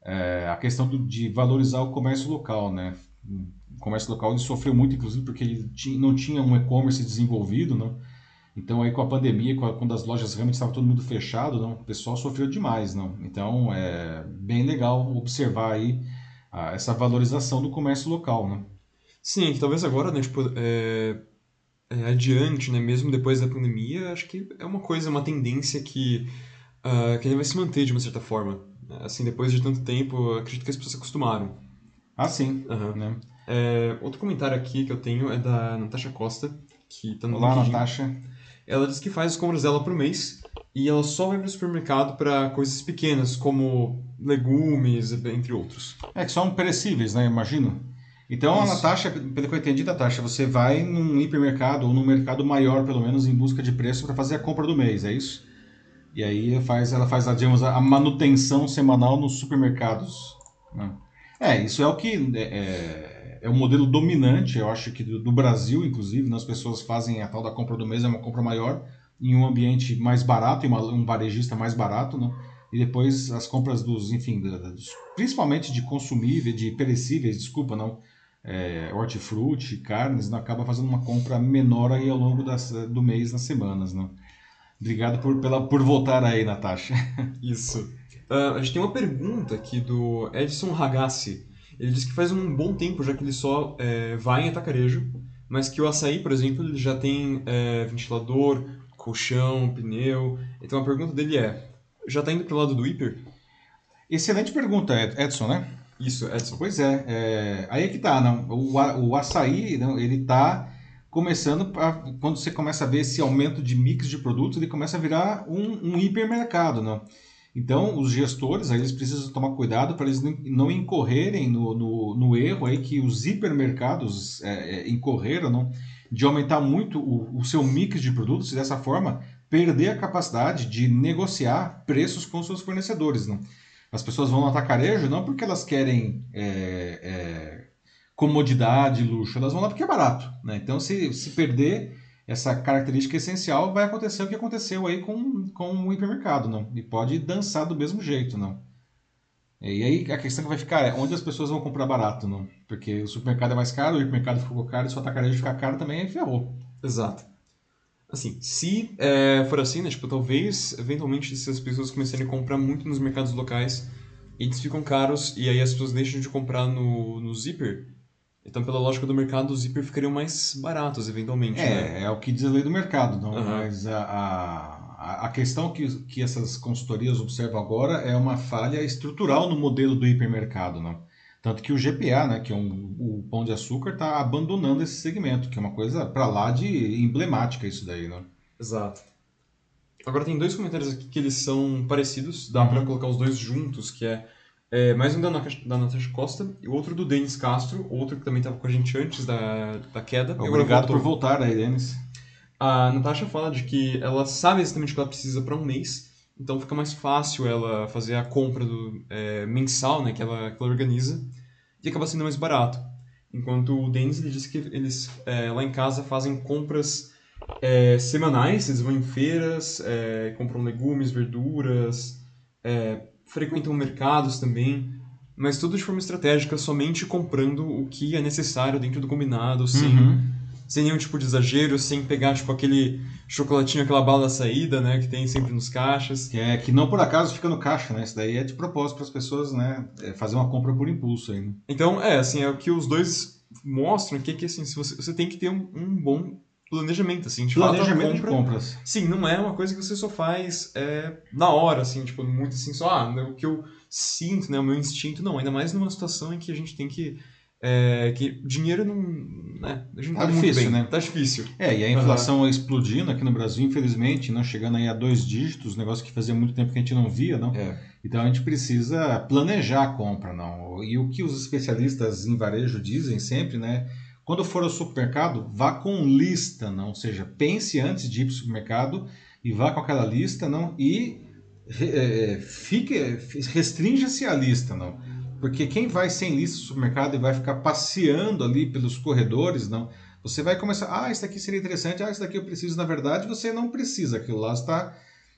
S1: É, a questão do, de valorizar o comércio local, né? O comércio local ele sofreu muito, inclusive, porque ele tinha, não tinha um e-commerce desenvolvido, não? Então aí com a pandemia, quando as lojas realmente estavam todo mundo fechado, não, o pessoal sofreu demais, não. Então é bem legal observar aí a, essa valorização do comércio local, né?
S2: Sim, que talvez agora, né, tipo, é, é, adiante, né, mesmo depois da pandemia, acho que é uma coisa, uma tendência que, uh, que vai se manter de uma certa forma. Assim, depois de tanto tempo, acredito que as pessoas se acostumaram.
S1: Ah, sim.
S2: Uhum.
S1: Né?
S2: É, outro comentário aqui que eu tenho é da Natasha Costa, que tá no
S1: Olá,
S2: LinkedIn.
S1: Natasha.
S2: Ela diz que faz as compras dela por mês e ela só vai para o supermercado para coisas pequenas, como legumes, entre outros.
S1: É que são perecíveis, né? Imagino. Então, Isso. a Natasha, pelo que eu entendi, Natasha, você vai num hipermercado ou num mercado maior, pelo menos, em busca de preço para fazer a compra do mês, é isso? E aí faz, ela faz, digamos, a manutenção semanal nos supermercados. Né? É, isso é o que é, é, o modelo dominante, eu acho que do, do Brasil, inclusive, né? as pessoas fazem a tal da compra do mês, é uma compra maior, em um ambiente mais barato, em uma, um varejista mais barato, né? E depois as compras dos, enfim, dos, principalmente de consumíveis, de perecíveis, desculpa, não, é, hortifruti, carnes, não, acaba fazendo uma compra menor aí ao longo das, do mês, nas semanas, não. Obrigado por, pela, por voltar aí, Natasha.
S2: Isso. Uh, a gente tem uma pergunta aqui do Edson Ragassi. Ele diz que faz um bom tempo já que ele só é, vai em atacarejo, mas que o açaí, por exemplo, ele já tem é, ventilador, colchão, pneu. Então a pergunta dele é: já está indo para o lado do hiper?
S1: Excelente pergunta, Edson, né?
S2: Isso, Edson.
S1: Pois é, é aí é que tá, não. O, o açaí, não, ele tá começando a, quando você começa a ver esse aumento de mix de produtos, ele começa a virar um, um hipermercado, não? Então, os gestores, aí, eles precisam tomar cuidado para eles não incorrerem no, no, no, erro aí que os hipermercados é, é, incorreram, não? de aumentar muito o, o seu mix de produtos e dessa forma perder a capacidade de negociar preços com seus fornecedores. Não? As pessoas vão no atacarejo não porque elas querem é, é, comodidade, luxo, elas vão lá porque é barato. Né? Então, se, se perder essa característica essencial, vai acontecer o que aconteceu aí com, com o hipermercado. Não? E pode dançar do mesmo jeito. Não? E aí a questão que vai ficar é onde as pessoas vão comprar barato, não? Porque o supermercado é mais caro, o hipermercado ficou caro, se o atacarejo ficar caro também, ferrou.
S2: Exato. Assim, se é, for assim, né, tipo, talvez, eventualmente, se as pessoas começarem a comprar muito nos mercados locais, eles ficam caros e aí as pessoas deixam de comprar no, no Zipper, então, pela lógica do mercado, os Zipper ficariam mais baratos, eventualmente,
S1: É,
S2: né?
S1: é o que diz a lei do mercado, não? Uhum. Mas a, a, a questão que, que essas consultorias observam agora é uma falha estrutural no modelo do hipermercado, não? Tanto que o GPA, né, que é um, o Pão de Açúcar, está abandonando esse segmento, que é uma coisa para lá de emblemática isso daí, né?
S2: Exato. Agora tem dois comentários aqui que eles são parecidos, dá uhum. para colocar os dois juntos, que é, é mais um da, da Natasha Costa e outro do Denis Castro, outro que também estava com a gente antes da, da queda.
S1: Obrigado por voltar aí, Denis.
S2: A Natasha fala de que ela sabe exatamente o que ela precisa para um mês, então fica mais fácil ela fazer a compra do, é, mensal né, que, ela, que ela organiza e acaba sendo mais barato. Enquanto o Denis ele disse que eles é, lá em casa fazem compras é, semanais, eles vão em feiras, é, compram legumes, verduras, é, frequentam mercados também, mas tudo de forma estratégica, somente comprando o que é necessário dentro do combinado, sem uhum sem nenhum tipo de exagero, sem pegar tipo aquele chocolatinho, aquela bala da saída, né, que tem sempre nos caixas.
S1: Que é que não por acaso fica no caixa, né? Isso daí é de propósito para as pessoas, né, é fazer uma compra por impulso aí. Né?
S2: Então, é, assim, é o que os dois mostram aqui que assim, você, você tem que ter um, um bom planejamento, assim,
S1: de planejamento compra, de compras.
S2: Sim, não é uma coisa que você só faz é, na hora, assim, tipo, muito assim, só, ah, o que eu sinto, né, o meu instinto, não, ainda mais numa situação em que a gente tem que é, que dinheiro não. Né, a gente tá, tá difícil, né? Tá difícil.
S1: É, e a inflação uhum. explodindo aqui no Brasil, infelizmente, não chegando aí a dois dígitos, negócio que fazia muito tempo que a gente não via, não?
S2: É.
S1: Então a gente precisa planejar a compra, não? E o que os especialistas em varejo dizem sempre, né? Quando for ao supermercado, vá com lista, não? Ou seja, pense antes de ir para o supermercado e vá com aquela lista, não? E é, fique, restrinja-se a lista, não? Porque quem vai sem lista no supermercado e vai ficar passeando ali pelos corredores, não. Você vai começar, ah, isso daqui seria interessante, ah, isso daqui eu preciso. Na verdade, você não precisa. Aquilo lá está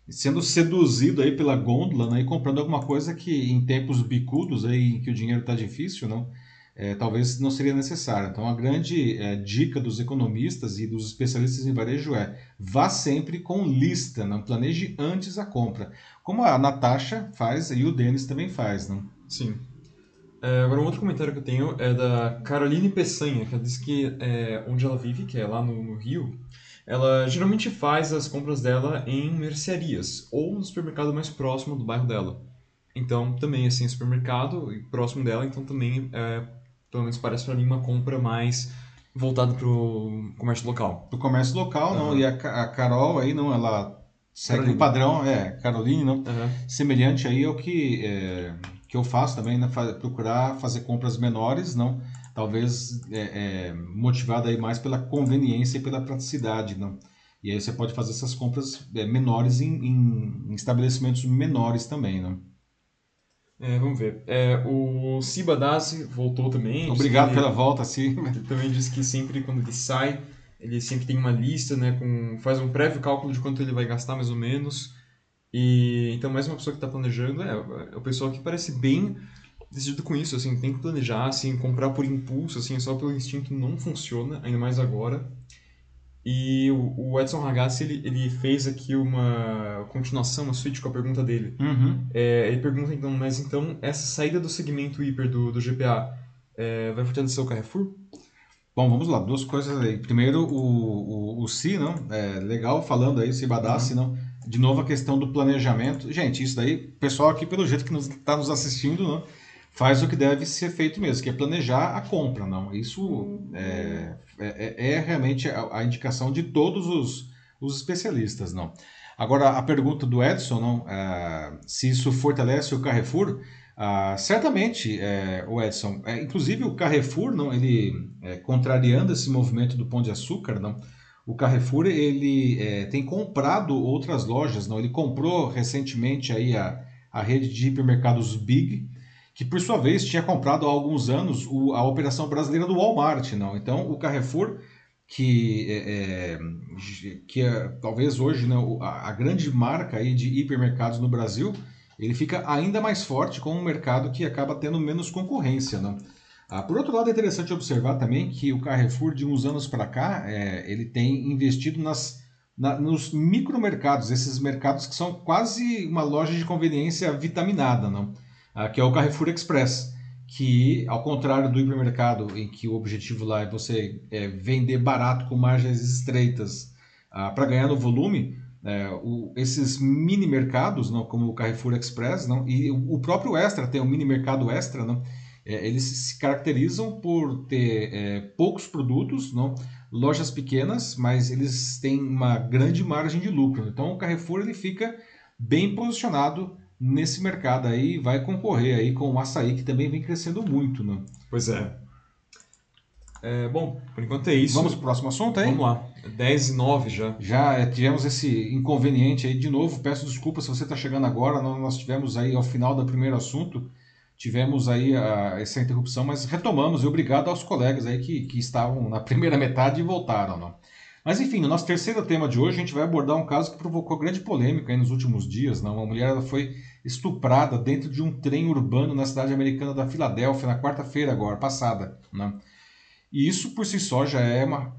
S1: sendo seduzido aí pela gôndola né, e comprando alguma coisa que em tempos bicudos aí, em que o dinheiro está difícil, não, é, talvez não seria necessário. Então, a grande é, dica dos economistas e dos especialistas em varejo é vá sempre com lista, não planeje antes a compra. Como a Natasha faz e o Denis também faz. Não?
S2: Sim. É, agora, um outro comentário que eu tenho é da Caroline Peçanha, que ela diz que é, onde ela vive, que é lá no, no Rio, ela geralmente faz as compras dela em mercearias ou no supermercado mais próximo do bairro dela. Então, também, assim, supermercado próximo dela, então também é, pelo menos parece para mim, uma compra mais voltada para o comércio local.
S1: Para o comércio local, uhum. não. E a, a, Carol aí, não, ela segue o padrão, é, Caroline, não. Uhum. Semelhante aí ao que, é, que eu faço também, né, procurar fazer compras menores, não. Talvez é, é, motivada aí mais pela conveniência e pela praticidade, não. E aí você pode fazer essas compras é, menores em, em, em estabelecimentos menores também, não.
S2: É, vamos ver. É, o Siba Dasi voltou também.
S1: Obrigado ele, pela volta, sim.
S2: Ele também disse que sempre quando ele sai, ele sempre tem uma lista, né, com faz um prévio cálculo de quanto ele vai gastar mais ou menos. E então mais uma pessoa que está planejando é, é o pessoal que parece bem decidido com isso, assim, tem que planejar, assim, comprar por impulso, assim, só pelo instinto não funciona, ainda mais agora. E o, Edson Ragazzi, ele, ele fez aqui uma continuação, uma suíte com a pergunta dele.
S1: Uhum.
S2: É, ele pergunta então, mas então essa saída do segmento hiper do, do GPA é, vai fortalecer o Carrefour?
S1: Bom, vamos lá, duas coisas aí. Primeiro, o, o, o Si, não? É legal falando aí, o Badassi, uhum. não? De novo a questão do planejamento. Gente, isso daí, pessoal aqui, pelo jeito que está nos, nos assistindo, não? Faz o que deve ser feito mesmo, que é planejar a compra, não. Isso uhum. é, é, é, é realmente a, a, indicação de todos os, os especialistas, não. Agora, a pergunta do Edson, não, é, se isso fortalece o Carrefour, ah, certamente, é, o Edson, é, inclusive o Carrefour, não, ele é, contrariando esse movimento do Pão de Açúcar, não, o Carrefour ele é, tem comprado outras lojas, não, ele comprou recentemente aí a, a rede de hipermercados Big, que por sua vez tinha comprado há alguns anos o, a operação brasileira do Walmart, não? Então o Carrefour, que é, é que é, talvez hoje né, a, a, grande marca aí de hipermercados no Brasil, ele fica ainda mais forte com um mercado que acaba tendo menos concorrência, não? Ah, por outro lado, é interessante observar também que o Carrefour, de uns anos para cá, é, ele tem investido nas, na, nos micromercados, esses mercados que são quase uma loja de conveniência vitaminada, não? Ah, que é o Carrefour Express, que ao contrário do hipermercado, em que o objetivo lá é você é, vender barato com margens estreitas ah, para ganhar no volume, é, o, esses mini mercados, não, como o Carrefour Express, não, e o, próprio Extra tem um mini mercado Extra, não, é, eles se caracterizam por ter é, poucos produtos, não, lojas pequenas, mas eles têm uma grande margem de lucro. Então o Carrefour ele fica bem posicionado nesse mercado aí, vai concorrer aí com o açaí, que também vem crescendo muito, né?
S2: Pois é. é bom, por enquanto é isso.
S1: Vamos para o próximo assunto aí?
S2: Vamos lá. 10 e 9 já.
S1: Já é, tivemos esse inconveniente aí de novo. Peço desculpas se você está chegando agora. Nós tivemos aí ao final do primeiro assunto, tivemos aí a, essa interrupção, mas retomamos e obrigado aos colegas aí que, que estavam na primeira metade e voltaram. Não? Mas enfim, no nosso terceiro tema de hoje, a gente vai abordar um caso que provocou grande polêmica nos últimos dias. Não? Uma mulher ela foi estuprada dentro de um trem urbano na cidade americana da Filadélfia, na quarta-feira agora, passada. Né? E isso por si só já é uma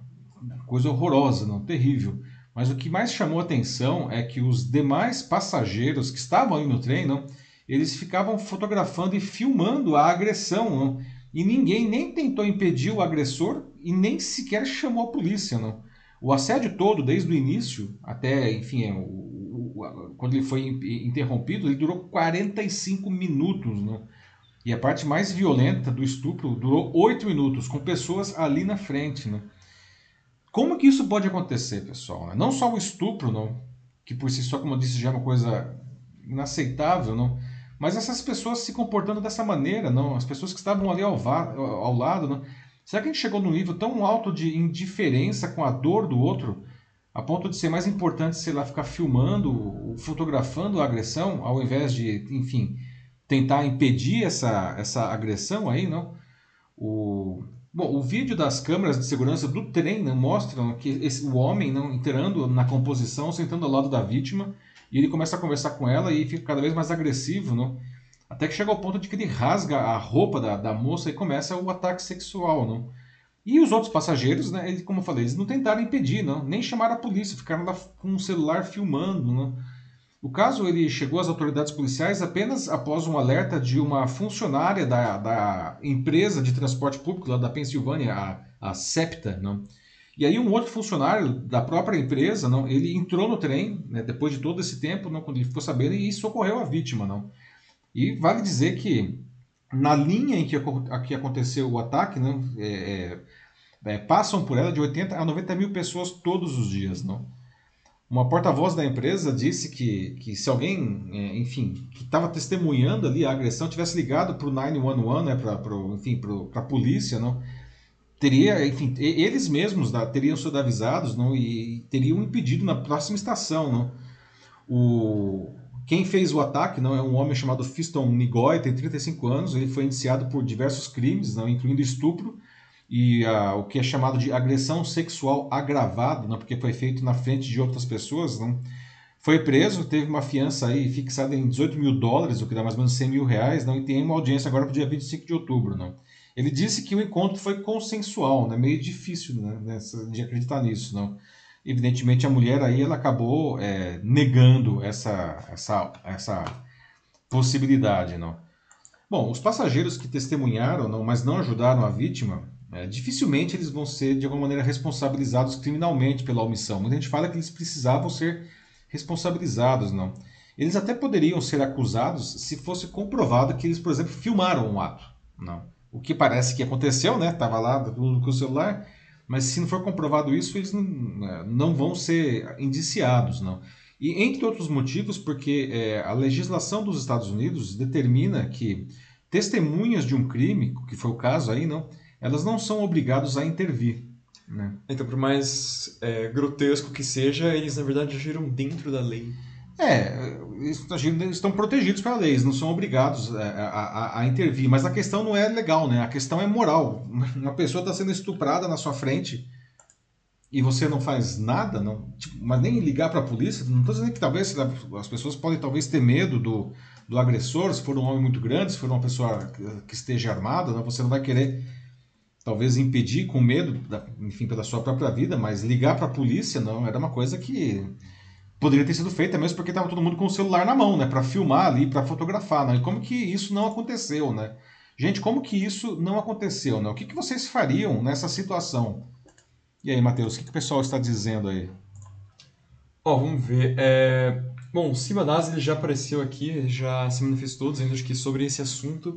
S1: coisa horrorosa, não terrível. Mas o que mais chamou atenção é que os demais passageiros que estavam aí no trem, não, eles ficavam fotografando e filmando a agressão, não, e ninguém nem tentou impedir o agressor e nem sequer chamou a polícia, não. O assédio todo, desde o início até, enfim, é, o, quando ele foi interrompido, ele durou 45 minutos. Né? E a parte mais violenta do estupro durou 8 minutos, com pessoas ali na frente. Né? Como que isso pode acontecer, pessoal? Não só o estupro, não, que por si só, como eu disse, já é uma coisa inaceitável, não, mas essas pessoas se comportando dessa maneira, não, as pessoas que estavam ali ao, ao lado, não, será que a gente chegou num nível tão alto de indiferença com a dor do outro a ponto de ser mais importante, sei lá, ficar filmando, fotografando a agressão, ao invés de, enfim, tentar impedir essa, essa agressão aí, não? O, bom, o vídeo das câmeras de segurança do trem não, mostram que esse, o homem não entrando na composição, sentando ao lado da vítima, e ele começa a conversar com ela e fica cada vez mais agressivo, não? Até que chega ao ponto de que ele rasga a roupa da, da moça e começa o ataque sexual, não? E os outros passageiros, né, ele, como eu falei, eles não tentaram impedir, não, nem chamaram a polícia, ficaram lá com o celular filmando. Não. O caso ele chegou às autoridades policiais apenas após um alerta de uma funcionária da, da empresa de transporte público lá da Pensilvânia, a, a SEPTA. Não. E aí um outro funcionário da própria empresa, não, ele entrou no trem, né, depois de todo esse tempo, não, quando ele ficou sabendo, e socorreu a vítima. Não. E vale dizer que na linha em que, que aconteceu o ataque, não, é, é, é, passam por ela de 80 a 90 mil pessoas todos os dias. Uma porta-voz da empresa disse que, que se alguém, é, enfim, que estava testemunhando ali a agressão tivesse ligado para o 911, né, para a polícia, teria, enfim, eles mesmos da, teriam sido avisados e teriam impedido na próxima estação. O, quem fez o ataque não é um homem chamado Fiston Nigoy, tem 35 anos. Ele foi indiciado por diversos crimes, não, incluindo estupro e uh, o que é chamado de agressão sexual agravada, não, porque foi feito na frente de outras pessoas. Não. Foi preso, teve uma fiança aí fixada em 18 mil dólares, o que dá mais ou menos 100 mil reais, não, e tem uma audiência agora para o dia 25 de outubro. Não. Ele disse que o encontro foi consensual, né, meio difícil né, de acreditar nisso. Não evidentemente a mulher aí ela acabou é, negando essa, essa, essa possibilidade, não? Bom, os passageiros que testemunharam, não, mas não ajudaram a vítima, é, dificilmente eles vão ser de alguma maneira responsabilizados criminalmente pela omissão. Muita gente fala que eles precisavam ser responsabilizados, não? Eles até poderiam ser acusados se fosse comprovado que eles, por exemplo, filmaram um ato, não? O que parece que aconteceu, né? Tava lá com o celular, mas se não for comprovado isso, eles não, né, não vão ser indiciados, não. E entre outros motivos, porque é, a legislação dos Estados Unidos determina que testemunhas de um crime, que foi o caso aí, não, elas não são obrigados a intervir. Né?
S2: Então, por mais é, grotesco que seja, eles na verdade agiram dentro da lei.
S1: É, estão protegidos pela lei, eles não são obrigados a, a, a, intervir. Mas a questão não é legal, né? A questão é moral. Uma pessoa está sendo estuprada na sua frente e você não faz nada, não, tipo, mas nem ligar para a polícia. Não estou dizendo que talvez as pessoas podem talvez ter medo do, do agressor, se for um homem muito grande, se for uma pessoa que esteja armada, não, você não vai querer talvez impedir com medo, da, enfim, pela sua própria vida, mas ligar para a polícia não era uma coisa que poderia ter sido feita mesmo porque estava todo mundo com o celular na mão, né, para filmar ali, para fotografar, né? Como que isso não aconteceu, né? Gente, como que isso não aconteceu, né? O que, que vocês fariam nessa situação? E aí, Matheus, o que, que o pessoal está dizendo aí?
S2: Ó, oh, vamos ver. É... Bom, o Sibadas ele já apareceu aqui, já se manifestou dizendo que sobre esse assunto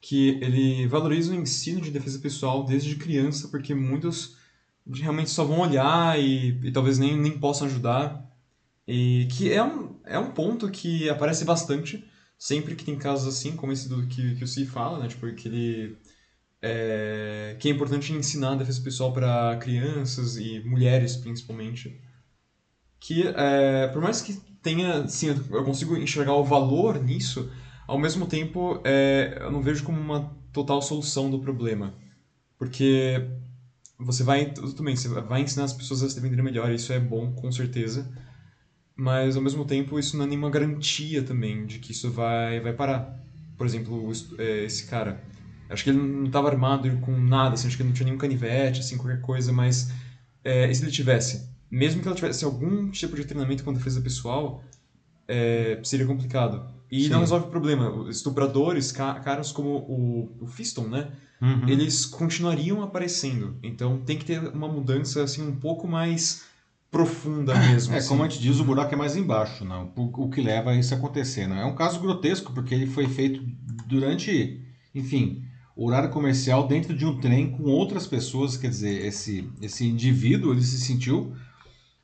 S2: que ele valoriza o ensino de defesa pessoal desde criança, porque muitos realmente só vão olhar e, e talvez nem, nem possam ajudar. E que é um, é um ponto que aparece bastante sempre que tem casos assim, como esse do que, que o Si fala, né? Tipo, que ele. É, que é importante ensinar a defesa pessoal para crianças e mulheres, principalmente. Que, é, por mais que tenha. Sim, eu consigo enxergar o valor nisso, ao mesmo tempo, é, eu não vejo como uma total solução do problema. Porque você vai. Também, você vai ensinar as pessoas a se defenderem melhor, isso é bom, com certeza mas ao mesmo tempo isso não é nenhuma garantia também de que isso vai, vai parar. Por exemplo, é, esse cara, acho que ele não estava armado com nada, assim, acho que ele não tinha nenhum canivete, assim, qualquer coisa, mas é, e se ele tivesse? Mesmo que ela tivesse algum tipo de treinamento com defesa pessoal, é, seria complicado. E Sim. não resolve o problema. Estupradores, caras como o, o Fiston, né? Uhum. Eles continuariam aparecendo. Então tem que ter uma mudança assim um pouco mais profunda mesmo.
S1: É,
S2: assim.
S1: como a gente diz, o buraco é mais embaixo, não? o que leva a isso acontecer. Não? É um caso grotesco, porque ele foi feito durante, enfim, horário comercial dentro de um trem com outras pessoas, quer dizer, esse, esse indivíduo ele se sentiu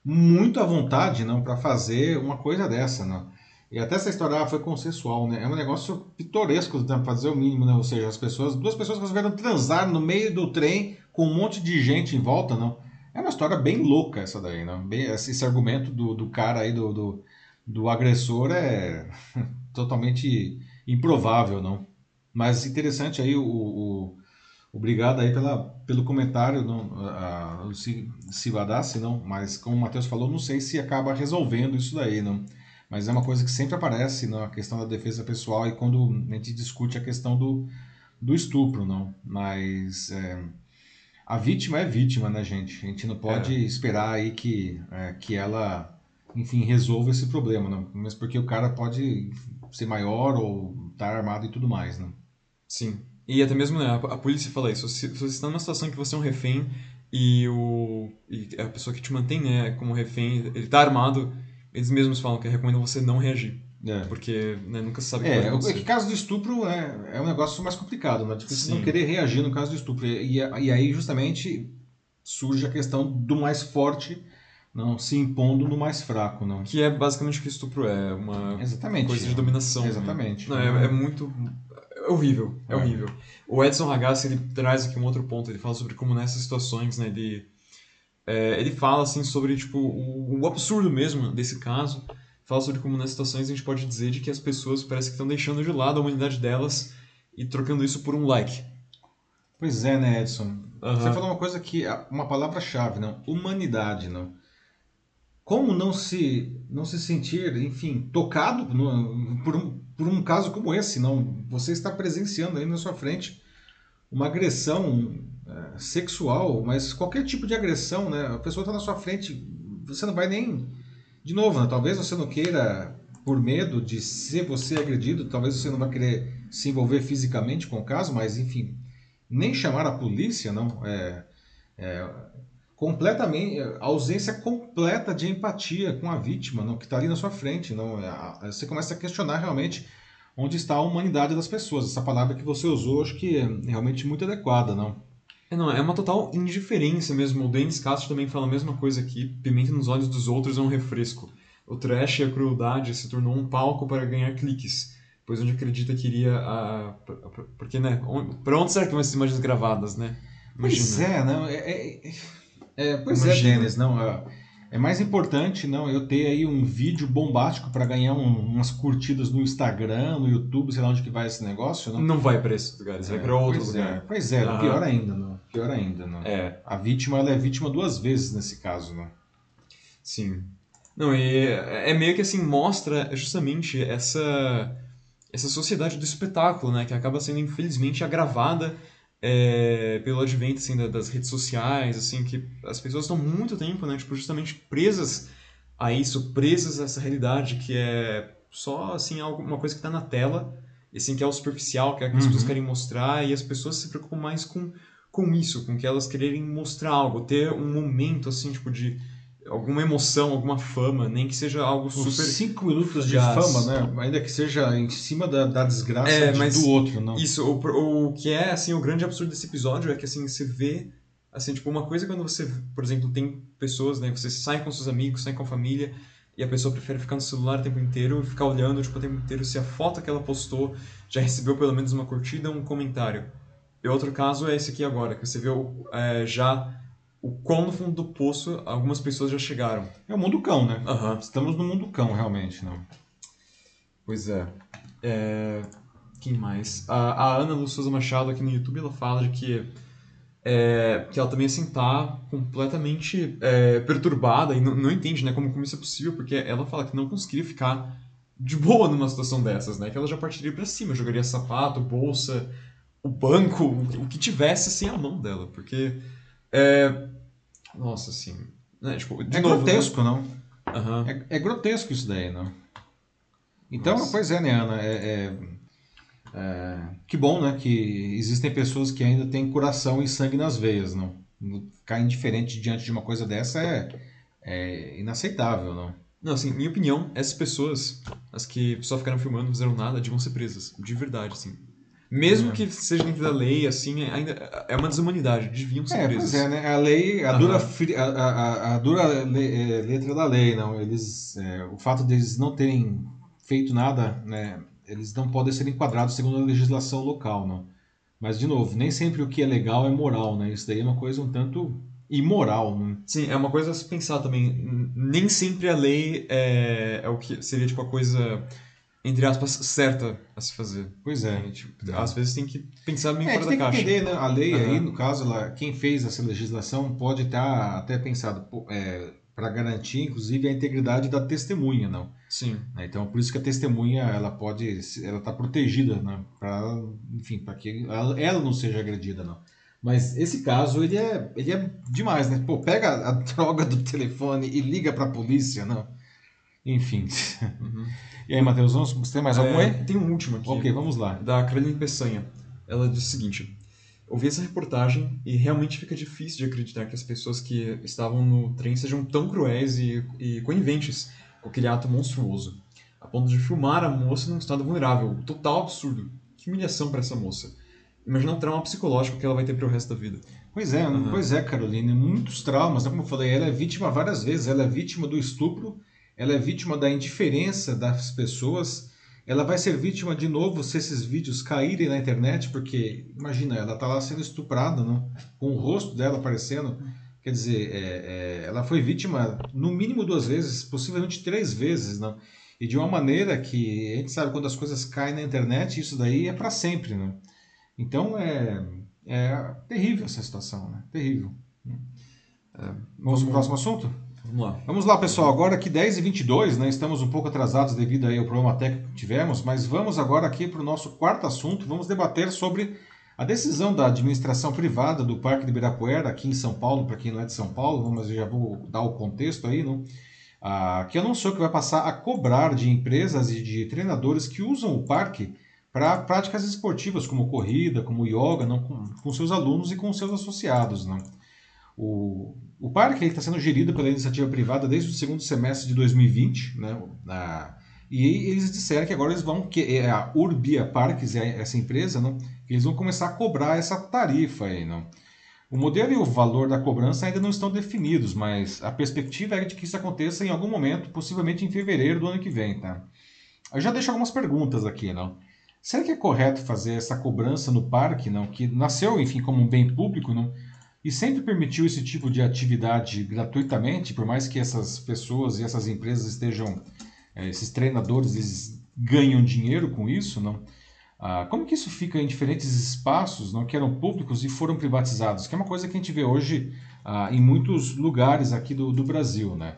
S1: muito à vontade não para fazer uma coisa dessa, não. E até essa história ah, foi consensual, né? É um negócio pitoresco, para fazer o mínimo, né? Ou seja, as pessoas, duas pessoas resolveram transar no meio do trem com um monte de gente em volta, não? É uma história bem louca essa daí, né? Bem, esse argumento do, do cara aí, do, do, do agressor, é totalmente improvável, não? Mas interessante aí o, o obrigado aí pela, pelo comentário, não, a, a, se, se vadassi, não, mas como o Matheus falou, não sei se acaba resolvendo isso daí, não. mas é uma coisa que sempre aparece na questão da defesa pessoal e quando a gente discute a questão do, do estupro, não. Mas é, a vítima é vítima, né, gente? A gente não pode é. esperar aí que, é, que ela, enfim, resolva esse problema, não. Mas porque o cara pode ser maior ou estar tá armado e tudo mais, né?
S2: Sim. E até mesmo né, a, a polícia fala isso. Se, se, você está numa situação que você é um refém e, o, e a pessoa que te mantém né, como refém, ele está armado, eles mesmos falam que recomendam você não reagir. É. Porque né, nunca se sabe
S1: é, o que caso do estupro é, é um negócio mais complicado, né? Tipo, você não querer reagir no caso do estupro. E, e aí, justamente, surge a questão do mais forte não se impondo no mais fraco, não.
S2: Que é basicamente o que estupro é, uma Exatamente, coisa de dominação.
S1: Né? Exatamente.
S2: Não, é, é, muito é horrível, é, é, horrível. O Edson Ragazzi, ele traz aqui um outro ponto, ele fala sobre como nessas situações, né, ele, é, ele fala, assim, sobre, tipo, o, o, absurdo mesmo desse caso, fala sobre como nessas situações a gente pode dizer de que as pessoas parece que estão deixando de lado a humanidade delas e trocando isso por um like.
S1: Pois é, né, Edson? Uhum. Você falou uma coisa que, uma palavra-chave, não? Humanidade, não? Como não se, não se sentir, enfim, tocado no, por um por um caso como esse, não. Você está presenciando aí na sua frente uma agressão é, sexual, mas qualquer tipo de agressão, né? A pessoa está na sua frente, você não vai nem. De novo, né? talvez você não queira, por medo de ser você agredido, talvez você não vai querer se envolver fisicamente com o caso, mas enfim, nem chamar a polícia, não. É, é, completamente ausência completa de empatia com a vítima, não que está ali na sua frente, não. É, você começa a questionar realmente onde está a humanidade das pessoas. Essa palavra que você usou, acho que é realmente muito adequada, não?
S2: É, não, é uma total indiferença mesmo. O Dennis Castro também fala a mesma coisa aqui. Pimenta nos olhos dos outros é um refresco. O trash e a crueldade se tornou um palco para ganhar cliques, pois onde acredita que iria a... Porque, né? Para onde será que vão essas imagens gravadas, né?
S1: Imagina. Pois é, não... É, é... É, pois é, Imagina. é, Dennis, não. É, é, mais importante não eu ter aí um vídeo bombástico para ganhar um, umas curtidas no Instagram, no YouTube, sei lá onde que vai esse negócio, não?
S2: Não vai para esses lugares, vai para outro é, lugar.
S1: É, pois é, pior ainda, não. Pior ainda, não. É. A vítima ela é vítima duas vezes nesse caso, não.
S2: Sim. Não, e é meio que assim mostra justamente essa essa sociedade do espetáculo, né, que acaba sendo infelizmente agravada é, pelo advento assim, das redes sociais, assim, que as pessoas estão muito tempo, né, tipo, justamente presas a isso, presas a essa realidade que é só assim uma coisa que está na tela, e assim que é o superficial, que é o que as uhum. pessoas querem mostrar, e as pessoas se preocupam mais com com isso, com que elas quererem mostrar algo, ter um momento assim, tipo de alguma emoção, alguma fama, nem que seja algo super.
S1: Cinco minutos de fama, né? Ainda que seja em cima da, da desgraça é, do outro, não.
S2: Isso, o, o que é assim o grande absurdo desse episódio é que assim você vê assim tipo uma coisa quando você, por exemplo, tem pessoas, né? Você sai com seus amigos, sai com a família e a pessoa prefere ficar no celular o tempo inteiro, ficar olhando tipo, o tempo inteiro se a foto que ela postou já recebeu pelo menos uma curtida, um comentário. E outro caso é esse aqui agora, que você vê é, já o quão no fundo do poço algumas pessoas já chegaram.
S1: É o mundo cão, né?
S2: Uhum.
S1: Estamos no mundo cão, realmente, não.
S2: Pois é. é... Quem mais? A, a Ana Lu Souza Machado aqui no YouTube, ela fala de que é, que ela também assim tá completamente é, perturbada e não, não entende né, como, como isso é possível, porque ela fala que não conseguiria ficar de boa numa situação dessas, né? Que ela já partiria para cima, jogaria sapato, bolsa, o banco, o que tivesse assim à mão dela, porque é... Nossa, assim. Né? Tipo,
S1: é novo, né? grotesco, né? não?
S2: Uhum.
S1: É, é, grotesco isso daí, não? Então, Nossa. pois é, né, Ana? É, é, é, que bom, né? Que existem pessoas que ainda têm coração e sangue nas veias, não? Ficar indiferente diante de uma coisa dessa é, é inaceitável, não?
S2: Não, assim, minha opinião, essas pessoas, as que só ficaram filmando, não fizeram nada, deviam ser presas. De verdade, assim. Mesmo é. que seja dentro da lei, assim, ainda é uma desumanidade, deviam ser
S1: é, presos. Pois é, né? A lei, a, uhum. dura, a, a, a, dura é, letra da lei, não. Eles, é, o fato deles não terem feito nada, né? Eles não podem ser enquadrados segundo a legislação local, não. Mas, de novo, nem sempre o que é legal é moral, né? Isso daí é uma coisa um tanto imoral, né?
S2: Sim, é uma coisa a se pensar também. Nem sempre a lei é, é o que seria, tipo, a coisa entre aspas, certa a se fazer.
S1: Pois é.
S2: Tipo, às vezes tem que pensar meio
S1: é,
S2: fora da caixa.
S1: tem que entender, né? A lei uhum. aí, no caso, ela, quem fez essa legislação pode estar até pensado, é, para garantir, inclusive, a integridade da testemunha, não?
S2: Sim.
S1: Né? Então, por isso que a testemunha ela pode, ela está protegida, né? Para, enfim, para que ela, ela não seja agredida, não. Mas esse caso, ele é, ele é demais, né? Pô, pega a droga do telefone e liga para a polícia, não? Enfim. Uhum. E aí, Matheus, você tem mais algum
S2: é,
S1: aí?
S2: Tem um último aqui.
S1: Ok, vamos lá.
S2: Da Caroline Peçanha. Ela diz o seguinte: Ouvi essa reportagem e realmente fica difícil de acreditar que as pessoas que estavam no trem sejam tão cruéis e, e coniventes com aquele ato monstruoso, a ponto de filmar a moça num estado vulnerável. Total absurdo. Que humilhação para essa moça. Imagina o trauma psicológico que ela vai ter para o resto da vida.
S1: Pois é, uhum. pois é, Caroline. Muitos traumas, né? como eu falei, ela é vítima várias vezes. Ela é vítima do estupro, ela é vítima da indiferença das pessoas. Ela vai ser vítima de novo se esses vídeos caírem na internet, porque imagina, ela está lá sendo estuprada, não? com o rosto dela aparecendo. Quer dizer, é, é, ela foi vítima no mínimo duas vezes, possivelmente três vezes, não? E de uma maneira que a gente sabe quando as coisas caem na internet, isso daí é para sempre, não? Então é, é terrível essa situação, né? Terrível. É, vamos para o próximo assunto?
S2: Vamos lá.
S1: Vamos lá, pessoal. Agora aqui 10 e 22 né? Estamos um pouco atrasados devido aí ao problema técnico que tivemos, mas vamos agora aqui para o nosso quarto assunto. Vamos debater sobre a decisão da administração privada do Parque de Ibirapuera, aqui em São Paulo, para quem não é de São Paulo, mas eu já vou dar o contexto aí, não? Ah, que anunciou que vai passar a cobrar de empresas e de treinadores que usam o parque para práticas esportivas como corrida, como yoga, não, com, com, seus alunos e com seus associados. Não? O, o parque está sendo gerido pela iniciativa privada desde o segundo semestre de 2020, né? Na, e eles disseram que agora eles vão, que é a Urbia Parques, é essa empresa, não? eles vão começar a cobrar essa tarifa aí. Não? O modelo e o valor da cobrança ainda não estão definidos, mas a perspectiva é de que isso aconteça em algum momento, possivelmente em fevereiro do ano que vem. Tá? Eu já deixo algumas perguntas aqui. Não? Será que é correto fazer essa cobrança no parque, não? Que nasceu, enfim, como um bem público, não? E sempre permitiu esse tipo de atividade gratuitamente, por mais que essas pessoas e essas empresas estejam, é, esses treinadores, eles ganham dinheiro com isso, não? Ah, como que isso fica em diferentes espaços, não? Que eram públicos e foram privatizados? Que é uma coisa que a gente vê hoje ah, em muitos lugares aqui do, do Brasil, né?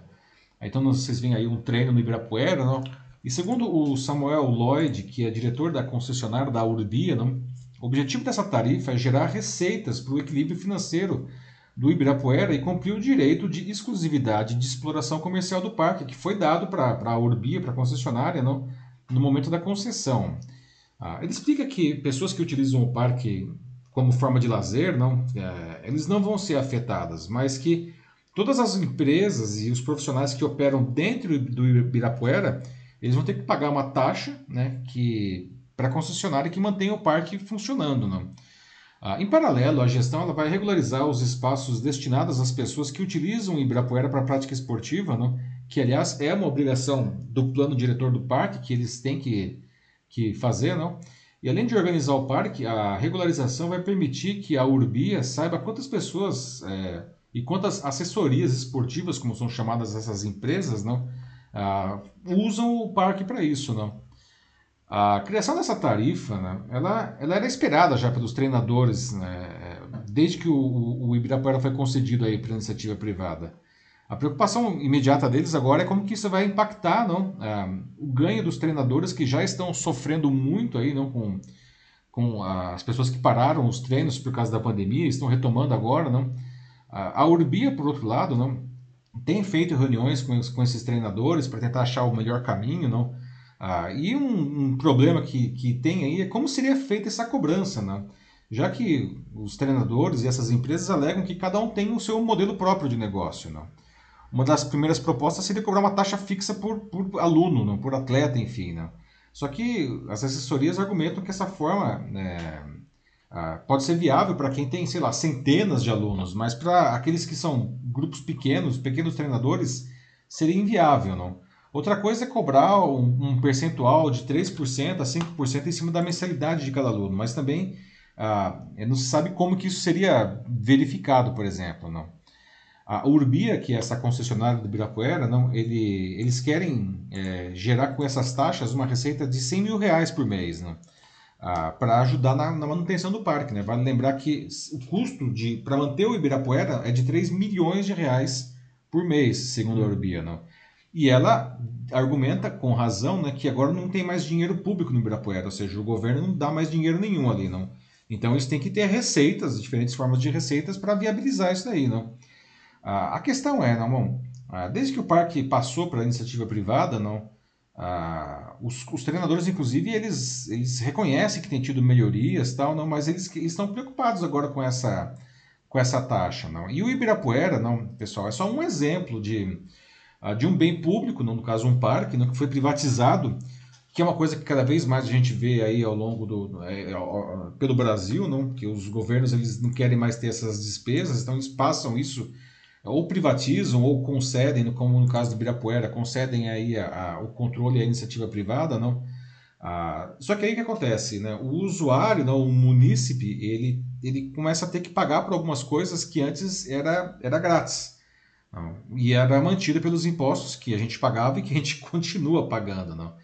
S1: Então vocês veem aí um treino no Ibirapuera, não? E segundo o Samuel Lloyd, que é diretor da concessionária da Urbia, não, o objetivo dessa tarifa é gerar receitas para o equilíbrio financeiro do Ibirapuera e cumprir o direito de exclusividade de exploração comercial do parque, que foi dado para a Urbia, para a concessionária, não, no momento da concessão. Ah, ele explica que pessoas que utilizam o parque como forma de lazer, não, é, eles não vão ser afetadas, mas que todas as empresas e os profissionais que operam dentro do Ibirapuera eles vão ter que pagar uma taxa né, que para a concessionária que mantém o parque funcionando. Né? Ah, em paralelo, a gestão ela vai regularizar os espaços destinados às pessoas que utilizam o Ibirapuera para prática esportiva, né? que aliás é uma obrigação do plano diretor do parque, que eles têm que, que fazer. Não? E além de organizar o parque, a regularização vai permitir que a Urbia saiba quantas pessoas é, e quantas assessorias esportivas, como são chamadas essas empresas, não, uh, usam o parque para isso, não? A criação dessa tarifa, né, ela, ela era esperada já pelos treinadores, né, desde que o, o Ibirapuera foi concedido aí para iniciativa privada. A preocupação imediata deles agora é como que isso vai impactar não, uh, o ganho dos treinadores que já estão sofrendo muito aí, não, com, com as pessoas que pararam os treinos por causa da pandemia, estão retomando agora. Não. A Urbia, por outro lado, não, tem feito reuniões com, com esses treinadores para tentar achar o melhor caminho, não? Ah, e um, um, problema que, que tem aí é como seria feita essa cobrança, né? já que os treinadores e essas empresas alegam que cada um tem o seu modelo próprio de negócio. Né? Uma das primeiras propostas seria cobrar uma taxa fixa por, por aluno, né? por atleta, enfim. Né? Só que as assessorias argumentam que essa forma né, ah, pode ser viável para quem tem, sei lá, centenas de alunos, mas para aqueles que são grupos pequenos, pequenos treinadores, seria inviável, não? Outra coisa é cobrar um, um percentual de 3% a 5% em cima da mensalidade de cada aluno, mas também ah, não se sabe como que isso seria verificado, por exemplo, não? A Urbia, que é essa concessionária do Birapuera, não, ele, eles querem é, gerar com essas taxas uma receita de 100 mil reais por mês, não? ah, para ajudar na, na, manutenção do parque. Né? Vale lembrar que o custo para manter o Ibirapuera é de 3 milhões de reais por mês, segundo a Urbia, não. E ela argumenta com razão né, que agora não tem mais dinheiro público no Ibirapuera, ou seja, o governo não dá mais dinheiro nenhum ali, não. Então eles têm que ter receitas, diferentes formas de receitas para viabilizar isso daí, não. a questão é, não, bom, desde que o parque passou para a iniciativa privada, não, os, os, treinadores, inclusive, eles, eles reconhecem que tem tido melhorias, tal, não, mas eles, eles estão preocupados agora com essa, com essa taxa, não. E o Ibirapuera, não, pessoal, é só um exemplo de ah, de um bem público, no caso um parque, né, que foi privatizado, que é uma coisa que cada vez mais a gente vê aí ao longo do é, é, pelo Brasil, não? que os governos eles não querem mais ter essas despesas, então eles passam isso ou privatizam ou concedem, como no caso do Ibirapuera, concedem aí a, a, o controle à iniciativa privada, não? Ah, só que aí o que acontece, né? O usuário, não, o munícipe, ele, ele começa a ter que pagar por algumas coisas que antes era, era grátis. Não. E era mantida pelos impostos que a gente pagava e que a gente continua pagando. Não.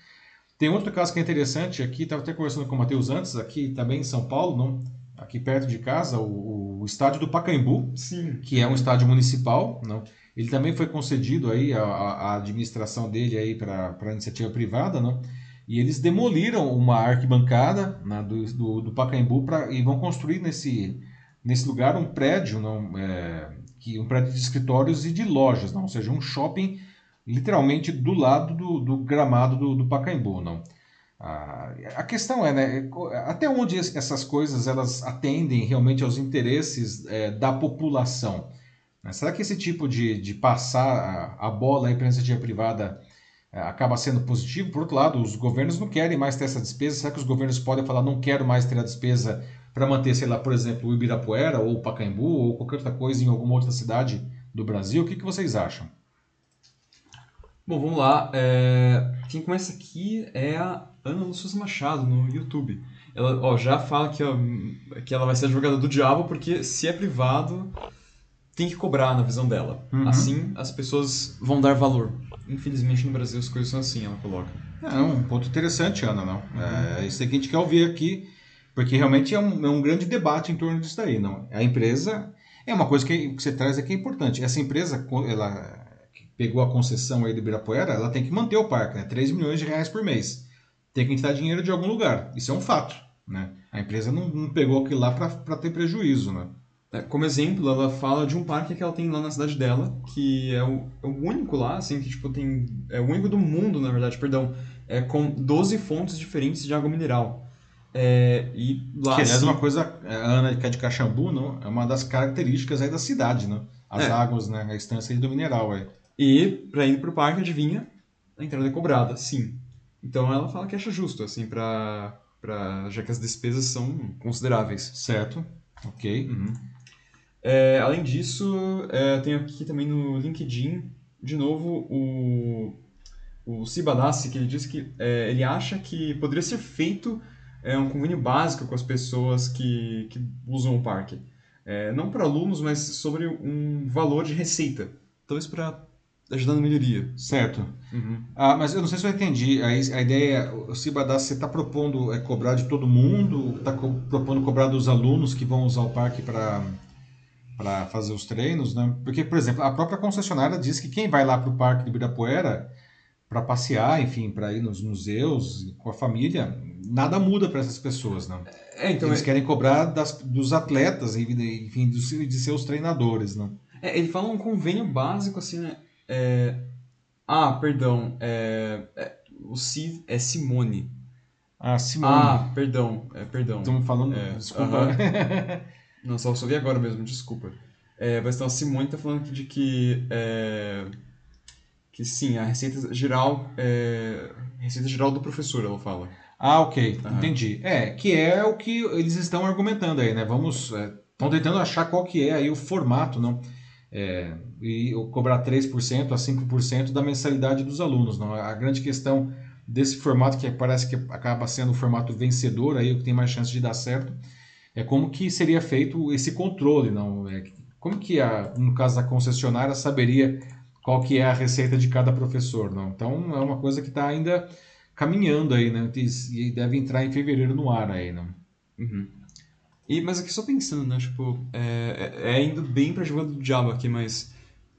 S1: Tem outro caso que é interessante aqui, estava até conversando com o Matheus antes, aqui também em São Paulo, não, aqui perto de casa, o, o estádio do Pacaembu,
S2: Sim.
S1: que é um estádio municipal. Não. Ele também foi concedido aí a, a administração dele aí para iniciativa privada, não. E eles demoliram uma arquibancada né, do, do, do Pacaembu pra, e vão construir nesse, nesse lugar um prédio não, é, que um prédio de escritórios e de lojas, não? ou seja, um shopping literalmente do lado do, do gramado do, do Pacaembu, não? Ah, a questão é, né, até onde essas coisas elas atendem realmente aos interesses é, da população? Né? Será que esse tipo de, de passar a, a bola para a iniciativa privada acaba sendo positivo? Por outro lado, os governos não querem mais ter essa despesa. Será que os governos podem falar não quero mais ter a despesa para manter, sei lá, por exemplo, o Ibirapuera ou o Pacaembu ou qualquer outra coisa em alguma outra cidade do Brasil? O que, que vocês acham?
S2: Bom, vamos lá. É... Quem começa aqui é a Ana Lúcia Machado no YouTube. Ela ó, já fala que, ó, que ela vai ser advogada do diabo porque se é privado tem que cobrar na visão dela. Uhum. Assim as pessoas vão dar valor. Infelizmente no Brasil as coisas são assim, ela coloca.
S1: É um ponto interessante, Ana, não. Uhum. É isso que a gente quer ouvir aqui porque realmente é um, é um grande debate em torno disso daí. Não? A empresa é uma coisa que, que você traz aqui é importante. Essa empresa, ela pegou a concessão aí do Ibirapuera, ela tem que manter o parque, né? 3 milhões de reais por mês. Tem que entrar dinheiro de algum lugar. Isso é um fato. Né? A empresa não, não pegou aquilo lá para ter prejuízo. Né?
S2: É, como exemplo, ela fala de um parque que ela tem lá na cidade dela, que é o, é o único lá, assim, que tipo, tem. É o único do mundo, na verdade, perdão, é com 12 fontes diferentes de água mineral. É, e
S1: lá, que aliás, assim, uma coisa, a Ana que é de Caxambu, não, é uma das características aí da cidade, né? As é. águas, né? A estância do mineral. Aí.
S2: E para ir pro parque, adivinha? A entrada é cobrada, sim. Então ela fala que acha justo, assim, pra, pra, já que as despesas são consideráveis.
S1: Certo, ok.
S2: Uhum. É, além disso, é, tem aqui também no LinkedIn, de novo, o, o Sibadassi, que ele diz que é, ele acha que poderia ser feito é um convênio básico com as pessoas que, que usam o parque. É, não para alunos, mas sobre um valor de receita. Talvez para ajudar na melhoria.
S1: Certo. Uhum. Ah, mas eu não sei se eu entendi. A, a ideia, o Cibadá, você está propondo é, cobrar de todo mundo? Está co propondo cobrar dos alunos que vão usar o parque para para fazer os treinos, né? Porque, por exemplo, a própria concessionária diz que quem vai lá para o Parque do Ibirapuera para passear, enfim, para ir nos museus com a família, nada muda para essas pessoas, não. É, então Eles é... querem cobrar das, dos atletas, enfim, dos, de seus treinadores, não.
S2: É, ele fala um convênio básico, assim, né? É... Ah, perdão, é... é o Cid é Simone.
S1: Ah, Simone.
S2: Ah, perdão, é, perdão.
S1: Estamos falando,
S2: é,
S1: desculpa. Uh
S2: -huh. Não, só, só vi agora mesmo, desculpa. É, mas então a Simone está falando de que é, que sim, a receita geral é receita geral do professor, ela fala.
S1: Ah, ok, uhum. entendi. É, que é o que eles estão argumentando aí, né? Vamos, estão é, tentando achar qual que é aí o formato, não? É, e cobrar 3% a 5% da mensalidade dos alunos, não? A grande questão desse formato que parece que acaba sendo o formato vencedor aí, o que tem mais chance de dar certo, é como que seria feito esse controle, não? É, como que a, no caso da concessionária saberia qual que é a receita de cada professor, não? Então é uma coisa que está ainda caminhando aí, né? E deve entrar em fevereiro no ar aí, não?
S2: Uhum. E, mas aqui só pensando, né? Tipo, é, é, é indo bem pra jogada do diabo aqui, mas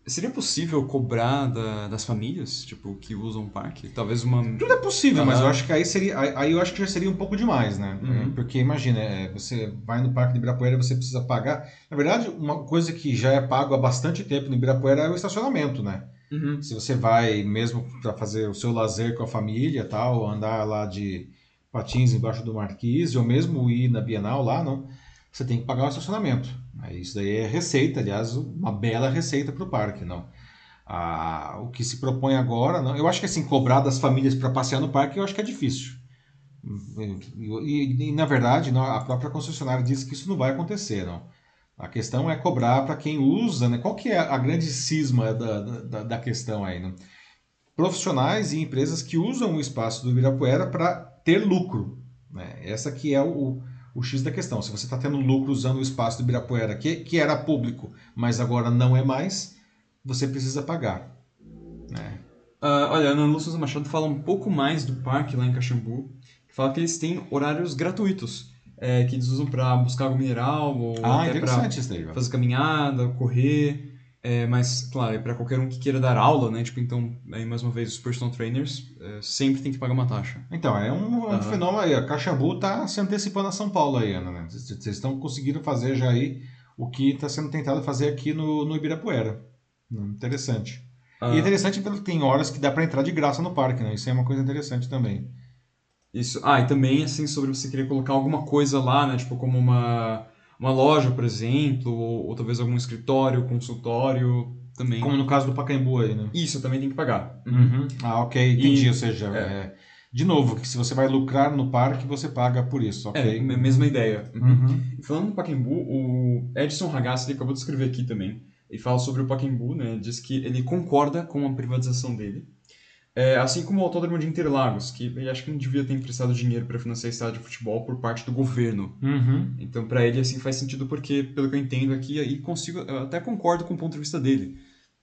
S2: Seria possível cobrar da, das famílias, tipo, que usam o parque? Talvez uma.
S1: Tudo é possível, mas eu acho que aí seria. Aí eu acho que já seria um pouco demais, né?
S2: Uhum.
S1: Porque imagina, é, você vai no Parque de Ibirapuera e você precisa pagar. Na verdade, uma coisa que já é pago há bastante tempo no Ibirapuera é o estacionamento, né?
S2: Uhum.
S1: Se você vai mesmo para fazer o seu lazer com a família tal, andar lá de patins embaixo do marquise, ou mesmo ir na Bienal lá, não, você tem que pagar o estacionamento. Isso daí é receita, aliás, uma bela receita para o parque, não. Ah, o que se propõe agora, não, eu acho que assim, cobrar das famílias para passear no parque, eu acho que é difícil. E, e, e, na verdade, não, a própria concessionária disse que isso não vai acontecer, não. A questão é cobrar para quem usa, né? Qual que é a grande cisma da, da, da questão aí, né? Profissionais e empresas que usam o espaço do Ibirapuera para ter lucro, né? Essa que é o, o X da questão. Se você está tendo lucro usando o espaço do Ibirapuera, que, que era público, mas agora não é mais, você precisa pagar. Né?
S2: Uh, olha, Ana Lúcia Machado fala um pouco mais do parque lá em Caxambu. Fala que eles têm horários gratuitos, é, que eles usam para buscar água mineral ou
S1: ah,
S2: até para fazer caminhada, correr. É, mas, claro, é para qualquer um que queira dar aula, né? Tipo, então, aí, mais uma vez, os personal trainers é, sempre tem que pagar uma taxa.
S1: Então, é um, uhum. fenômeno aí. A Caxambu tá se antecipando a São Paulo aí, Ana, né? Vocês estão conseguindo fazer já aí o que está sendo tentado fazer aqui no, no Ibirapuera. Hum, interessante. Uhum. E interessante porque tem horas que dá para entrar de graça no parque, né? Isso é uma coisa interessante também.
S2: Isso. Ah, e também, assim, sobre você querer colocar alguma coisa lá, né? Tipo, como uma uma loja, por exemplo, ou, ou, talvez algum escritório, consultório também.
S1: Como no caso do Pacaembu aí, né?
S2: Isso, também tem que pagar.
S1: Uhum. Ah, ok, entendi. E, Ou seja, é. É, de novo, que se você vai lucrar no parque, você paga por isso, ok?
S2: É, mesma ideia. Uhum. Falando no Pacaembu, o Edson Ragazzi acabou de escrever aqui também. E fala sobre o Pacaembu, né? Diz que ele concorda com a privatização dele é, assim como o Autódromo de Interlagos, que ele acho que não devia ter emprestado dinheiro para financiar estádio de futebol por parte do governo.
S1: Uhum.
S2: Então, para ele, assim, faz sentido porque, pelo que eu entendo aqui, e consigo, eu até concordo com o ponto de vista dele.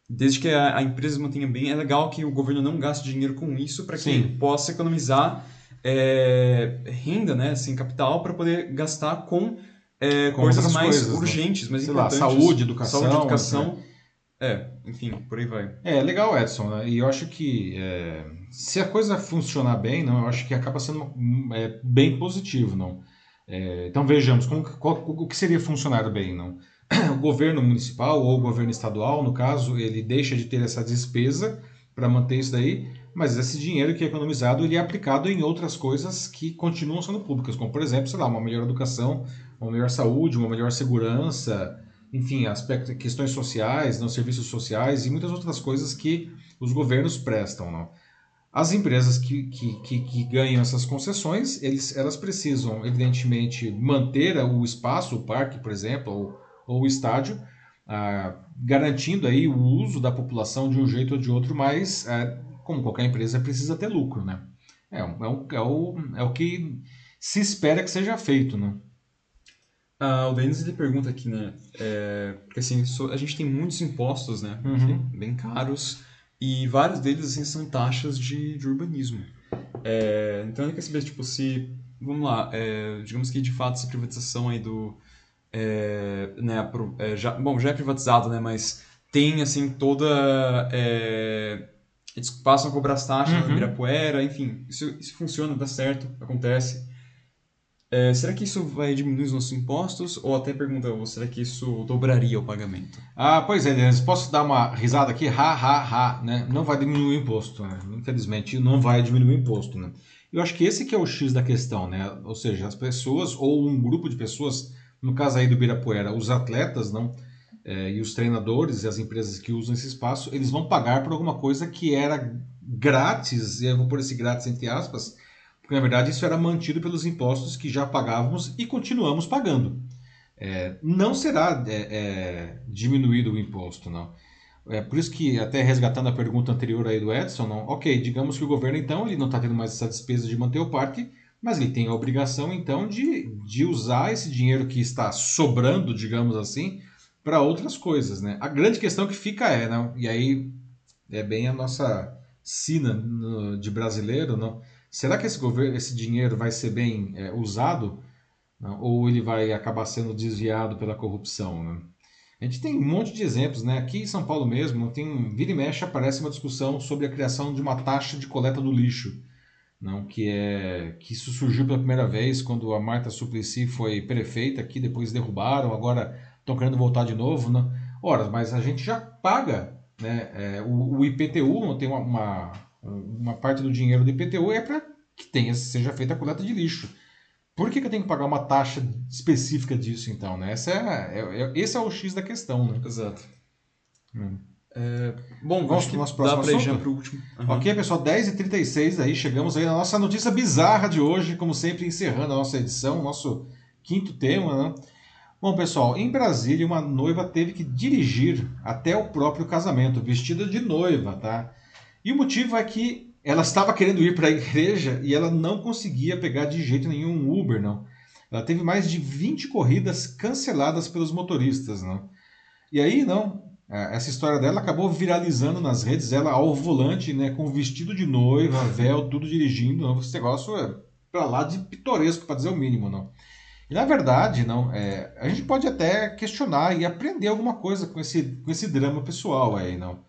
S2: Desde que a, a empresa mantenha bem, é legal que o governo não gaste dinheiro com isso para que ele possa economizar é, renda, né, assim, capital, para poder gastar com, é, com coisas mais coisas, né? urgentes, né? mais Sei importantes.
S1: Lá, saúde, educação.
S2: Saúde, educação. É, enfim, por aí vai.
S1: É, legal, Edson, né? E eu acho que é, se a coisa funcionar bem, não, eu acho que acaba sendo é, bem positivo, não. É, então vejamos, como, qual, o que seria funcionar bem, não? O governo municipal ou o governo estadual, no caso, ele deixa de ter essa despesa para manter isso daí, mas esse dinheiro que é economizado ele é aplicado em outras coisas que continuam sendo públicas, como por exemplo, sei lá, uma melhor educação, uma melhor saúde, uma melhor segurança, enfim, aspectos, questões sociais, não, serviços sociais e muitas outras coisas que os governos prestam. Não? As empresas que, que, que, que ganham essas concessões, eles, elas precisam, evidentemente, manter o espaço, o parque, por exemplo, ou, ou o estádio, ah, garantindo aí o uso da população de um jeito ou de outro, mas, ah, como qualquer empresa, precisa ter lucro. Né? É, é, o, é, o, é o que se espera que seja feito. Né?
S2: Ah, o Denis ele pergunta aqui, né? É, porque assim, a gente tem muitos impostos, né?
S1: Uhum.
S2: Bem caros. E vários deles assim, são taxas de, de urbanismo. É, então ele quer saber, tipo, se. Vamos lá, é, digamos que de fato essa privatização aí do. É, né, é, já, bom, já é privatizado, né? Mas tem assim toda. É, eles passam a cobrar as taxas uhum. na Ibirapuera, enfim, isso, isso funciona, dá certo, acontece. É, será que isso vai diminuir os nossos impostos? Ou até pergunta, será que isso dobraria o pagamento?
S1: Ah, pois é, Denis, posso dar uma risada aqui? Ha, ha, ha, né? Não vai diminuir o imposto, né? Infelizmente, não vai diminuir o imposto, né? Eu acho que esse que é o X da questão, né? Ou seja, as pessoas ou um grupo de pessoas, no caso aí do Birapuera, os atletas, não? É, e os treinadores e as empresas que usam esse espaço, eles vão pagar por alguma coisa que era grátis, e eu vou pôr esse grátis entre aspas, porque, na verdade, isso era mantido pelos impostos que já pagávamos e continuamos pagando. É, não será é, é, diminuído o imposto, não. É por isso que, até resgatando a pergunta anterior aí do Edson, não, ok, digamos que o governo, então, ele não está tendo mais essa despesa de manter o parque, mas ele tem a obrigação, então, de, de usar esse dinheiro que está sobrando, digamos assim, para outras coisas, né? A grande questão que fica é, não, e aí é bem a nossa sina no, de brasileiro, não, Será que esse, governo, esse dinheiro vai ser bem é, usado? Não? Ou ele vai acabar sendo desviado pela corrupção? Né? A gente tem um monte de exemplos, né? Aqui em São Paulo mesmo, tem vira e mexe aparece uma discussão sobre a criação de uma taxa de coleta do lixo, não que é que isso surgiu pela primeira vez quando a Marta Suplicy foi prefeita aqui, depois derrubaram, agora estão querendo voltar de novo, não? Ora, mas a gente já paga, né? É, o, o, IPTU tem uma, uma, uma parte do dinheiro do IPTU é para que tenha seja feita a coleta de lixo. Por que, que eu tenho que pagar uma taxa específica disso, então? Né? Essa é, é, é esse é o X da questão, né?
S2: Exato.
S1: Hum.
S2: É, bom, vamos para o nosso próximo dá assunto? para o último.
S1: Uhum. Ok, pessoal, 10h36 aí, chegamos aí na nossa notícia bizarra de hoje, como sempre, encerrando a nossa edição, nosso quinto tema, né? Bom, pessoal, em Brasília, uma noiva teve que dirigir até o próprio casamento, vestida de noiva, tá? E o motivo é que ela estava querendo ir para a igreja e ela não conseguia pegar de jeito nenhum Uber, não. Ela teve mais de 20 corridas canceladas pelos motoristas, não. E aí, não, é, essa história dela acabou viralizando nas redes, ela ao volante, né, com vestido de noiva, véu, tudo dirigindo, não. esse negócio é para lá de pitoresco, para dizer o mínimo, não. E na verdade, não, é, a gente pode até questionar e aprender alguma coisa com esse, com esse drama pessoal aí, não.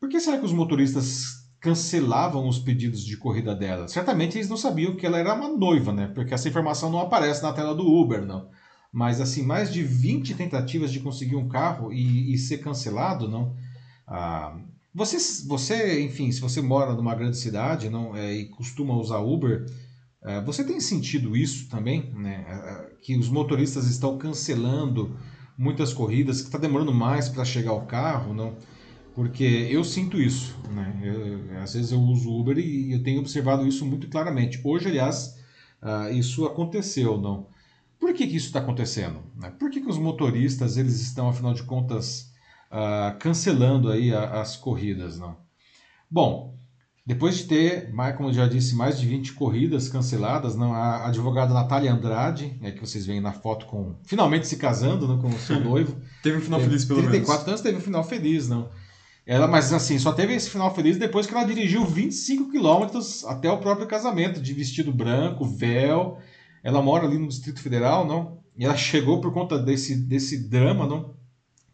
S1: Por que será que os motoristas cancelavam os pedidos de corrida dela. Certamente eles não sabiam que ela era uma noiva, né? Porque essa informação não aparece na tela do Uber, não. Mas assim, mais de 20 tentativas de conseguir um carro e, e ser cancelado, não. Ah, você, você, enfim, se você mora numa grande cidade não, é, e costuma usar Uber, é, você tem sentido isso também, né? É, é, que os motoristas estão cancelando muitas corridas, que está demorando mais para chegar ao carro, não? Porque eu sinto isso, né? Eu, às vezes eu uso Uber e eu tenho observado isso muito claramente. Hoje, aliás, uh, isso aconteceu, não? Por que, que isso está acontecendo? Né? Por que, que os motoristas eles estão, afinal de contas, uh, cancelando aí a, as corridas, não? Bom, depois de ter, como eu já disse, mais de 20 corridas canceladas, não, a advogada Natália Andrade, é, que vocês veem na foto com finalmente se casando não, com o seu noivo.
S2: teve um final feliz pelo
S1: 34 menos. 34 anos teve um final feliz, não. Ela, mas assim, só teve esse final feliz depois que ela dirigiu 25 quilômetros até o próprio casamento, de vestido branco, véu. Ela mora ali no Distrito Federal, não? E ela chegou por conta desse, desse drama, não?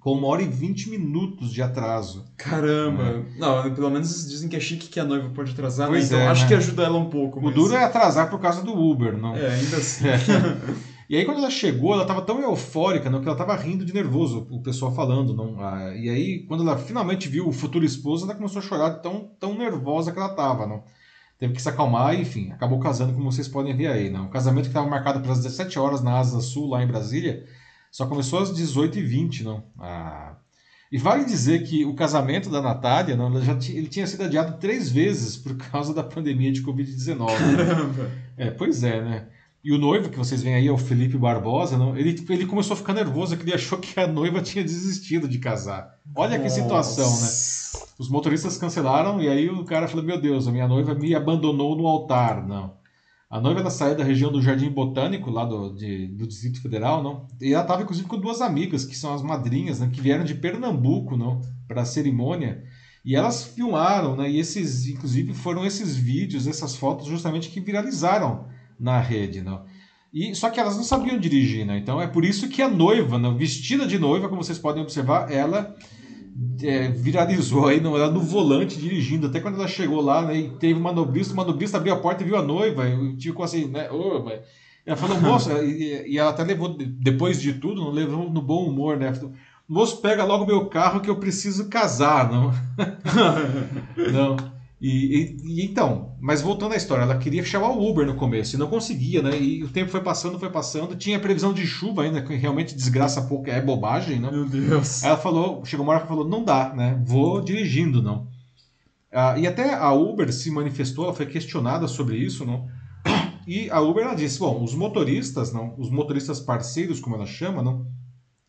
S1: Com uma hora e vinte minutos de atraso.
S2: Caramba! É. Não, pelo menos dizem que é chique que a noiva pode atrasar, né? pois né? Então é, acho né? que ajuda ela um pouco.
S1: O duro é atrasar por causa do Uber, não?
S2: É, ainda assim. É.
S1: E aí quando ela chegou, ela estava tão eufórica, não, que ela estava rindo de nervoso, o pessoal falando, não. Ah, e aí quando ela finalmente viu o futuro esposo, ela começou a chorar de tão, tão nervosa que ela estava, não. Teve que se acalmar e, enfim, acabou casando, como vocês podem ver aí, não. O casamento que estava marcado para as 17 horas na Asa Sul, lá em Brasília, só começou às 18h20, não. Ah, e vale dizer que o casamento da Natália, não, já ele tinha sido adiado três vezes por causa da pandemia de Covid-19. Né? É, pois é, né? E o noivo que vocês veem aí é o Felipe Barbosa, não? Ele, tipo, ele começou a ficar nervoso, que ele achou que a noiva tinha desistido de casar. Olha Nossa. que situação, né? Os motoristas cancelaram e aí o cara falou: Meu Deus, a minha noiva me abandonou no altar. Não. A noiva ela saiu da região do Jardim Botânico, lá do, de, do Distrito Federal, não? E ela estava inclusive com duas amigas, que são as madrinhas, né? Que vieram de Pernambuco, não? Para a cerimônia. E elas filmaram, né? E esses, inclusive, foram esses vídeos, essas fotos, justamente que viralizaram na rede, não. E, só que elas não sabiam dirigir, né? Então é por isso que a noiva, né, vestida de noiva, como vocês podem observar, ela é, viralizou aí no, ela no volante dirigindo. Até quando ela chegou lá, né, e teve uma manobrista, o manobrista abriu a porta e viu a noiva. E ficou assim, né? Oh, ela falou, moça, e, e, ela até levou, depois de tudo, não levou no bom humor, né? Moço, pega logo meu carro que eu preciso casar, não? não. E, e, e, então, mas voltando à história, ela queria chamar o Uber no começo e não conseguia, né? E o tempo foi passando, foi passando. Tinha previsão de chuva ainda, que realmente desgraça pouco, é bobagem, né?
S2: Meu Deus.
S1: Ela falou, chegou uma hora que falou, não dá, né? Vou dirigindo, não. Ah, e até a Uber se manifestou, ela foi questionada sobre isso, não? E a Uber ela disse, bom, os motoristas, não, os motoristas parceiros, como ela chama, não,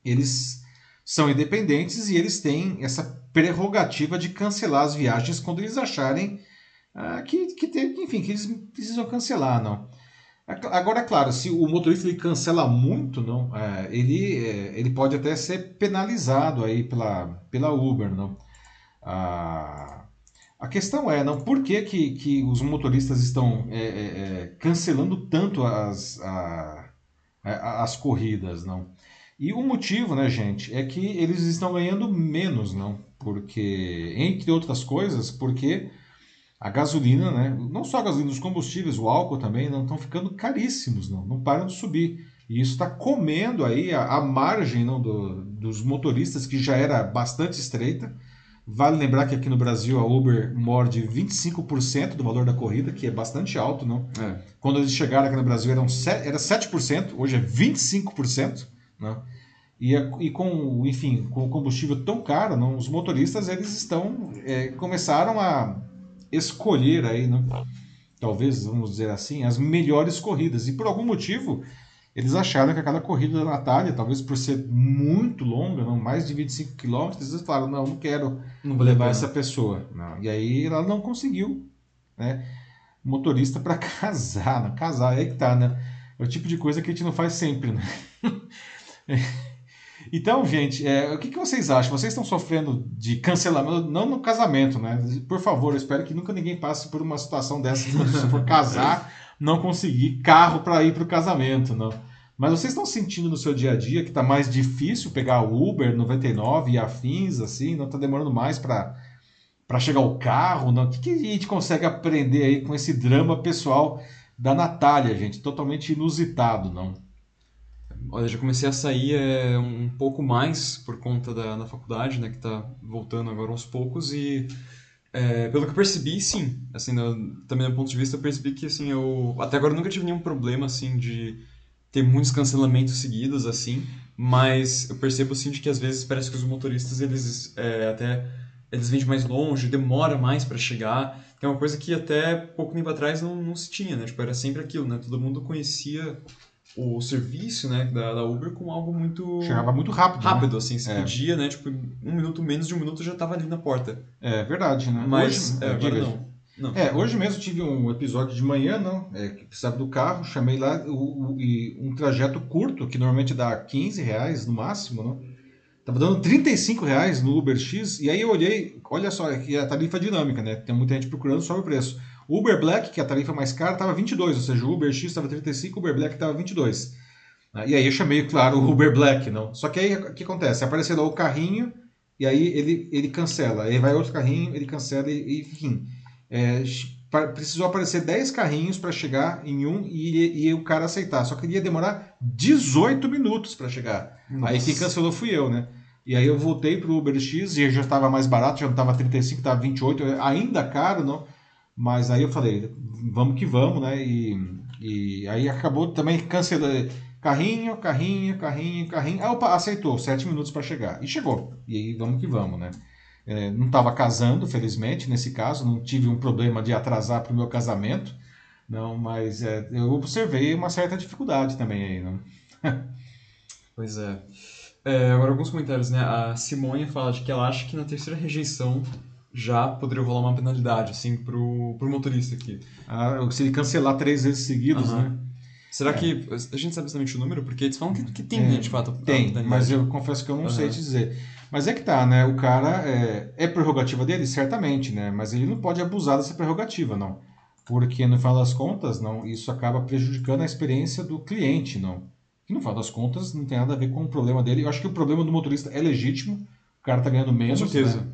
S1: eles são independentes e eles têm essa prerrogativa de cancelar as viagens quando eles acharem uh, que, que, tem, enfim, que eles precisam cancelar, não. Agora, é claro, se o motorista ele cancela muito, não, é, ele, é, ele pode até ser penalizado aí pela, pela Uber, não. Ah, a questão é, não, por que, que, que os motoristas estão é, é, é cancelando tanto as, a, as corridas, não? E o motivo, né, gente, é que eles estão ganhando menos, não? Porque, entre outras coisas, porque a gasolina, né, não só a gasolina, os combustíveis, o álcool também, não estão ficando caríssimos, não, não param de subir. E isso está comendo aí a, a margem não, do, dos motoristas, que já era bastante estreita. Vale lembrar que aqui no Brasil a Uber morde 25% do valor da corrida, que é bastante alto, não? É. Quando eles chegaram aqui no Brasil eram 7, era 7%, hoje é 25%, não? E, e com, enfim, com o combustível tão caro, não, os motoristas eles estão é, começaram a escolher aí, não? talvez vamos dizer assim, as melhores corridas. E por algum motivo eles acharam que aquela corrida da Natália, talvez por ser muito longa, não mais de 25 quilômetros, eles falaram, não, não quero não vou levar essa pessoa. Não. E aí ela não conseguiu, né? Motorista para casar, casar, é que tá, né? É o tipo de coisa que a gente não faz sempre, né? Então, gente, é, o que, que, vocês acham? Vocês estão sofrendo de cancelamento, não no casamento, né? Por favor, eu espero que nunca ninguém passe por uma situação dessa, se for casar não conseguir carro para ir para o casamento, não. Mas vocês estão sentindo no seu dia a dia que está mais difícil pegar o Uber 99 e afins, assim, não está demorando mais para para chegar o carro, não? O que, que a gente consegue aprender aí com esse drama pessoal da Natália, gente? Totalmente inusitado, não?
S2: Olha, já comecei a sair é, um pouco mais por conta da, da faculdade, né, que está voltando agora aos poucos e é, pelo que eu percebi, sim. Assim, no, também do ponto de vista, eu percebi que, assim, eu... Até agora nunca tive nenhum problema, assim, de ter muitos cancelamentos seguidos, assim. Mas eu percebo, assim, de que às vezes parece que os motoristas, eles é, até... Eles vêm de mais longe, demora mais para chegar. Que é uma coisa que até pouco tempo atrás não, não se tinha, né? Tipo, era sempre aquilo, né? Todo mundo conhecia o serviço né, da, da, Uber com algo muito.
S1: Chegava muito rápido.
S2: Né? Rápido, né? assim. Você é. pedia, né? Tipo, um minuto, menos de um minuto já estava ali na porta.
S1: É verdade, né?
S2: Mas hoje, é, agora não.
S1: Não. É, hoje mesmo tive um episódio de manhã, não, é, que precisava do carro, chamei lá o, o, e um trajeto curto, que normalmente dá 15 reais no máximo, não? Tava dando 35 reais no Uber X, e aí eu olhei, olha só, aqui é a tarifa dinâmica, né? Tem muita gente procurando sobre o preço. O Uber Black, que é a tarifa mais cara, estava 22, ou seja, o Uber X estava 35, o Uber Black estava 22. Ah, e aí eu chamei, claro, o Uber Black, não. Só que aí o que acontece? Aparece lá o carrinho e aí ele, ele cancela. Aí vai outro carrinho, ele cancela e, enfim. É, precisou aparecer 10 carrinhos para chegar em um e, e, o cara aceitar. Só que ele ia demorar 18 minutos para chegar. Nossa. Aí quem cancelou fui eu, né? E aí eu voltei pro Uber X e já estava mais barato, já não estava 35, estava 28, ainda caro, não. Mas aí eu falei, vamos que vamos, né? E, e aí acabou também cancelando. Carrinho, carrinho, carrinho, carrinho. Aí opa, aceitou, sete minutos para chegar. E chegou. E aí vamos que vamos, né? É, não estava casando, felizmente, nesse caso, não tive um problema de atrasar para o meu casamento, não, mas é, eu observei uma certa dificuldade também aí, não?
S2: pois é. é. Agora, alguns comentários, né? A Simone fala de que ela acha que na terceira rejeição já poderia rolar uma penalidade, assim, pro, pro motorista aqui.
S1: Ah, se ele cancelar três vezes seguidas, uhum. né?
S2: Será é. que. A gente sabe exatamente o número? Porque eles falam que, que tem, né, de fato.
S1: Tem, mas eu confesso que eu não uhum. sei te dizer. Mas é que tá, né? O cara é, é prerrogativa dele, certamente, né? Mas ele não pode abusar dessa prerrogativa, não. Porque no final das contas, não, isso acaba prejudicando a experiência do cliente, não. Que no final das contas não tem nada a ver com o problema dele. Eu acho que o problema do motorista é legítimo. O cara tá ganhando menos. Com certeza. Né?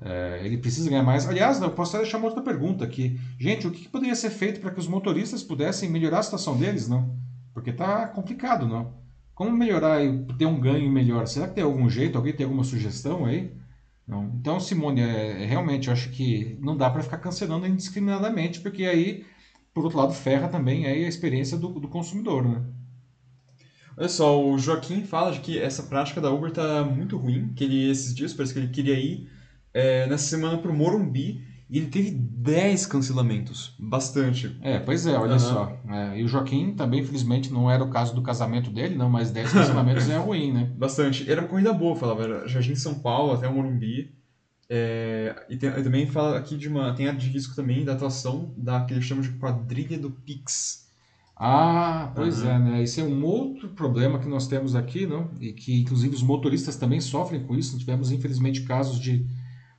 S1: É, ele precisa ganhar mais. Aliás, eu posso até deixar uma outra pergunta aqui. Gente, o que poderia ser feito para que os motoristas pudessem melhorar a situação deles, não? Porque tá complicado, não? Como melhorar e ter um ganho melhor? Será que tem algum jeito? Alguém tem alguma sugestão aí? Não. Então, Simone, é, é realmente, eu acho que não dá para ficar cancelando indiscriminadamente, porque aí, por outro lado, ferra também aí a experiência do, do consumidor, né?
S2: Olha só, o Joaquim fala de que essa prática da Uber tá muito ruim, que ele esses dias parece que ele queria ir é, nessa semana pro Morumbi e ele teve 10 cancelamentos. Bastante.
S1: É, pois é, olha uhum. só. É, e o Joaquim também, infelizmente, não era o caso do casamento dele, não, mas 10 cancelamentos é ruim, né?
S2: Bastante. Era uma corrida boa, falava. Era Jardim São Paulo até o Morumbi. É, e tem, também fala aqui de uma. Tem a de risco também da atuação da que eles chamam de quadrilha do Pix.
S1: Ah, pois uhum. é, né? Esse é um outro problema que nós temos aqui, não? E que inclusive os motoristas também sofrem com isso. Tivemos, infelizmente, casos de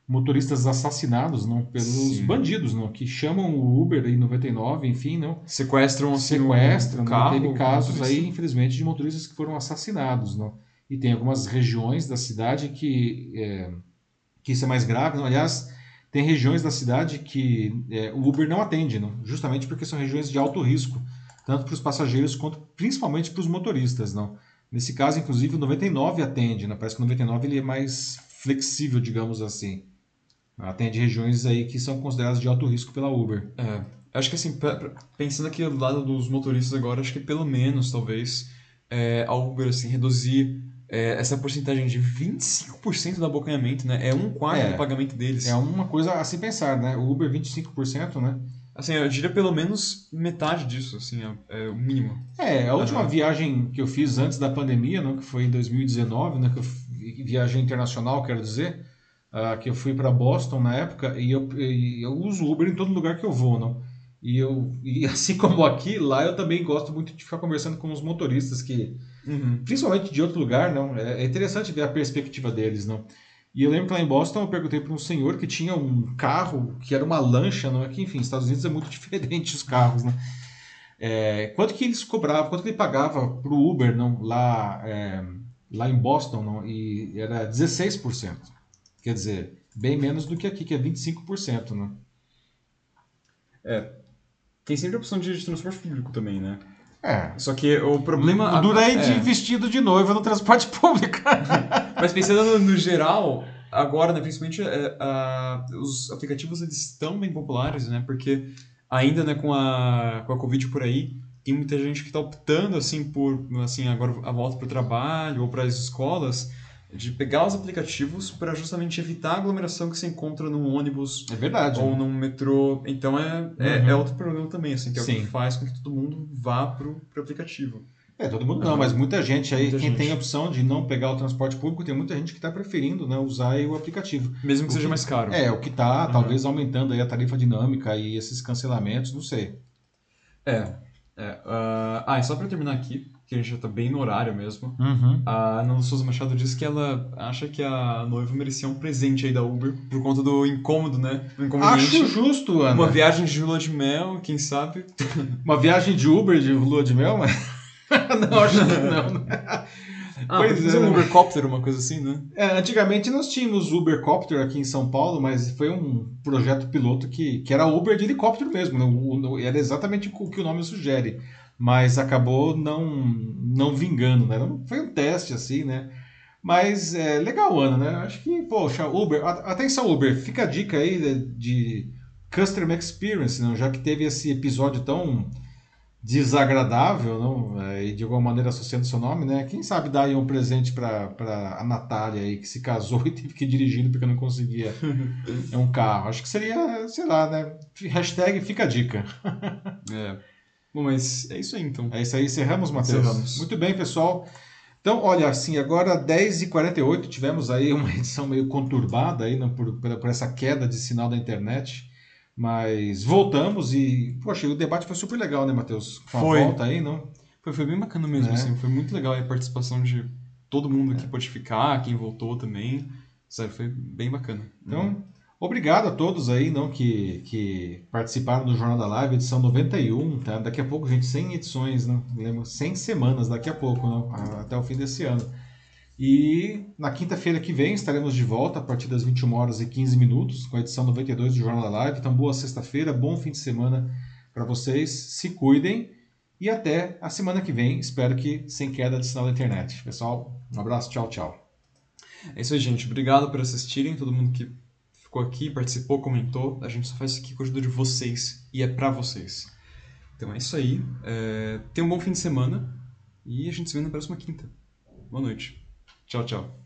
S1: motoristas assassinados não pelos Sim. bandidos não que chamam o Uber em 99 enfim não
S2: sequestram
S1: assim, sequestram um carro, teve casos aí infelizmente de motoristas que foram assassinados não e tem algumas regiões da cidade que, é, que isso é mais grave. Aliás, tem regiões da cidade que é, o Uber não atende, não? justamente porque são regiões de alto risco, tanto para os passageiros quanto principalmente para os motoristas. Não? Nesse caso, inclusive, o 99 atende, né? parece que o 99 ele é mais flexível, digamos assim. Atende regiões aí que são consideradas de alto risco pela Uber.
S2: É, acho que assim, pensando aqui do lado dos motoristas agora, acho que pelo menos, talvez, é, a Uber assim, reduzir é, essa porcentagem de 25% do abocanhamento, né? É um quarto é, do pagamento deles.
S1: É uma coisa a se pensar, né? O Uber 25%, né?
S2: Assim, eu diria pelo menos metade disso, assim, é, é o mínimo.
S1: É, a última uhum. viagem que eu fiz antes da pandemia, né, que foi em 2019, né, que eu viagem internacional, quero dizer, uh, que eu fui para Boston na época, e eu, e eu uso Uber em todo lugar que eu vou, não? E, eu, e assim como aqui, lá eu também gosto muito de ficar conversando com os motoristas, que uhum. principalmente de outro lugar, não? É, é, interessante ver a perspectiva deles, não? E eu lembro que lá em Boston eu perguntei para um senhor que tinha um carro que era uma lancha, não é que enfim, Estados Unidos é muito diferente os carros, né? É, quanto que eles cobravam, quanto que ele pagava para o Uber, não? Lá, é, lá em Boston, não? E era 16%. Quer dizer, bem menos do que aqui, que é 25%, né?
S2: É, tem sempre a opção de, transporte público também, né?
S1: É.
S2: Só que o problema.
S1: O duro é de vestido de noiva no transporte público.
S2: Mas pensando no, no, geral, agora, né, principalmente é, a, os aplicativos eles estão bem populares, né? Porque ainda né, com, a, com a Covid por aí, tem muita gente que está optando assim por assim agora a volta para o trabalho ou para as escolas de pegar os aplicativos para justamente evitar a aglomeração que se encontra num ônibus
S1: é verdade,
S2: ou num metrô. Então é, é, uhum. é, outro problema também, assim, que é Sim. o que faz com que todo mundo vá pro, pro aplicativo.
S1: É, todo mundo não, mas muita gente aí, muita quem gente. tem a opção de não pegar o transporte público, tem muita gente que está preferindo né, usar o aplicativo.
S2: Mesmo que
S1: o
S2: seja que, mais caro.
S1: É, o que está uhum. talvez aumentando aí a tarifa dinâmica e esses cancelamentos, não sei.
S2: É. é uh... Ah, e só para terminar aqui, que a gente já tá bem no horário mesmo.
S1: Uhum.
S2: A Ana Souza Machado disse que ela acha que a noiva merecia um presente aí da Uber por conta do incômodo, né? Do
S1: Acho justo, Ana.
S2: Uma viagem de lua de mel, quem sabe?
S1: Uma viagem de Uber de lua de mel, mas... não, acho que não.
S2: Ah, pois é, um né? Ubercopter, uma coisa assim, né?
S1: É, antigamente nós tínhamos Ubercopter aqui em São Paulo, mas foi um projeto piloto que, que era Uber de helicóptero mesmo. Né? O, o, era exatamente o que o nome sugere mas acabou não não vingando, né? Foi um teste assim, né? Mas é legal, Ana, né? Acho que, poxa, Uber, atenção Uber, fica a dica aí de, de Customer Experience, não? já que teve esse episódio tão desagradável, não? É, e de alguma maneira associando seu nome, né? Quem sabe dar aí um presente para a Natália aí, que se casou e teve que ir dirigindo porque não conseguia é um carro. Acho que seria, sei lá, né? Hashtag fica a dica.
S2: é. Bom, mas é isso aí então.
S1: É isso aí, encerramos, Matheus? Encerramos. Muito bem, pessoal. Então, olha, assim, agora 10h48, tivemos aí uma edição meio conturbada aí, não, por, por essa queda de sinal da internet. Mas voltamos e, poxa, o debate foi super legal, né, Matheus?
S2: Com a foi. volta aí, não? Foi, foi bem bacana mesmo, é. assim. Foi muito legal a participação de todo mundo aqui é. pode ficar, quem voltou também. Sério, foi bem bacana.
S1: Então, Obrigado a todos aí não que, que participaram do Jornal da Live, edição 91, tá? Daqui a pouco, gente, 100 edições, não lembro, 100 semanas daqui a pouco, não? até o fim desse ano. E na quinta-feira que vem estaremos de volta a partir das 21 horas e 15 minutos com a edição 92 do Jornal da Live. Então, boa sexta-feira, bom fim de semana para vocês. Se cuidem e até a semana que vem. Espero que sem queda de sinal da internet. Pessoal, um abraço, tchau, tchau.
S2: É isso aí, gente. Obrigado por assistirem, todo mundo que ficou aqui, participou, comentou. A gente só faz isso aqui com a ajuda de vocês e é para vocês. Então é isso aí. É... Tenha um bom fim de semana e a gente se vê na próxima quinta. Boa noite. Tchau, tchau.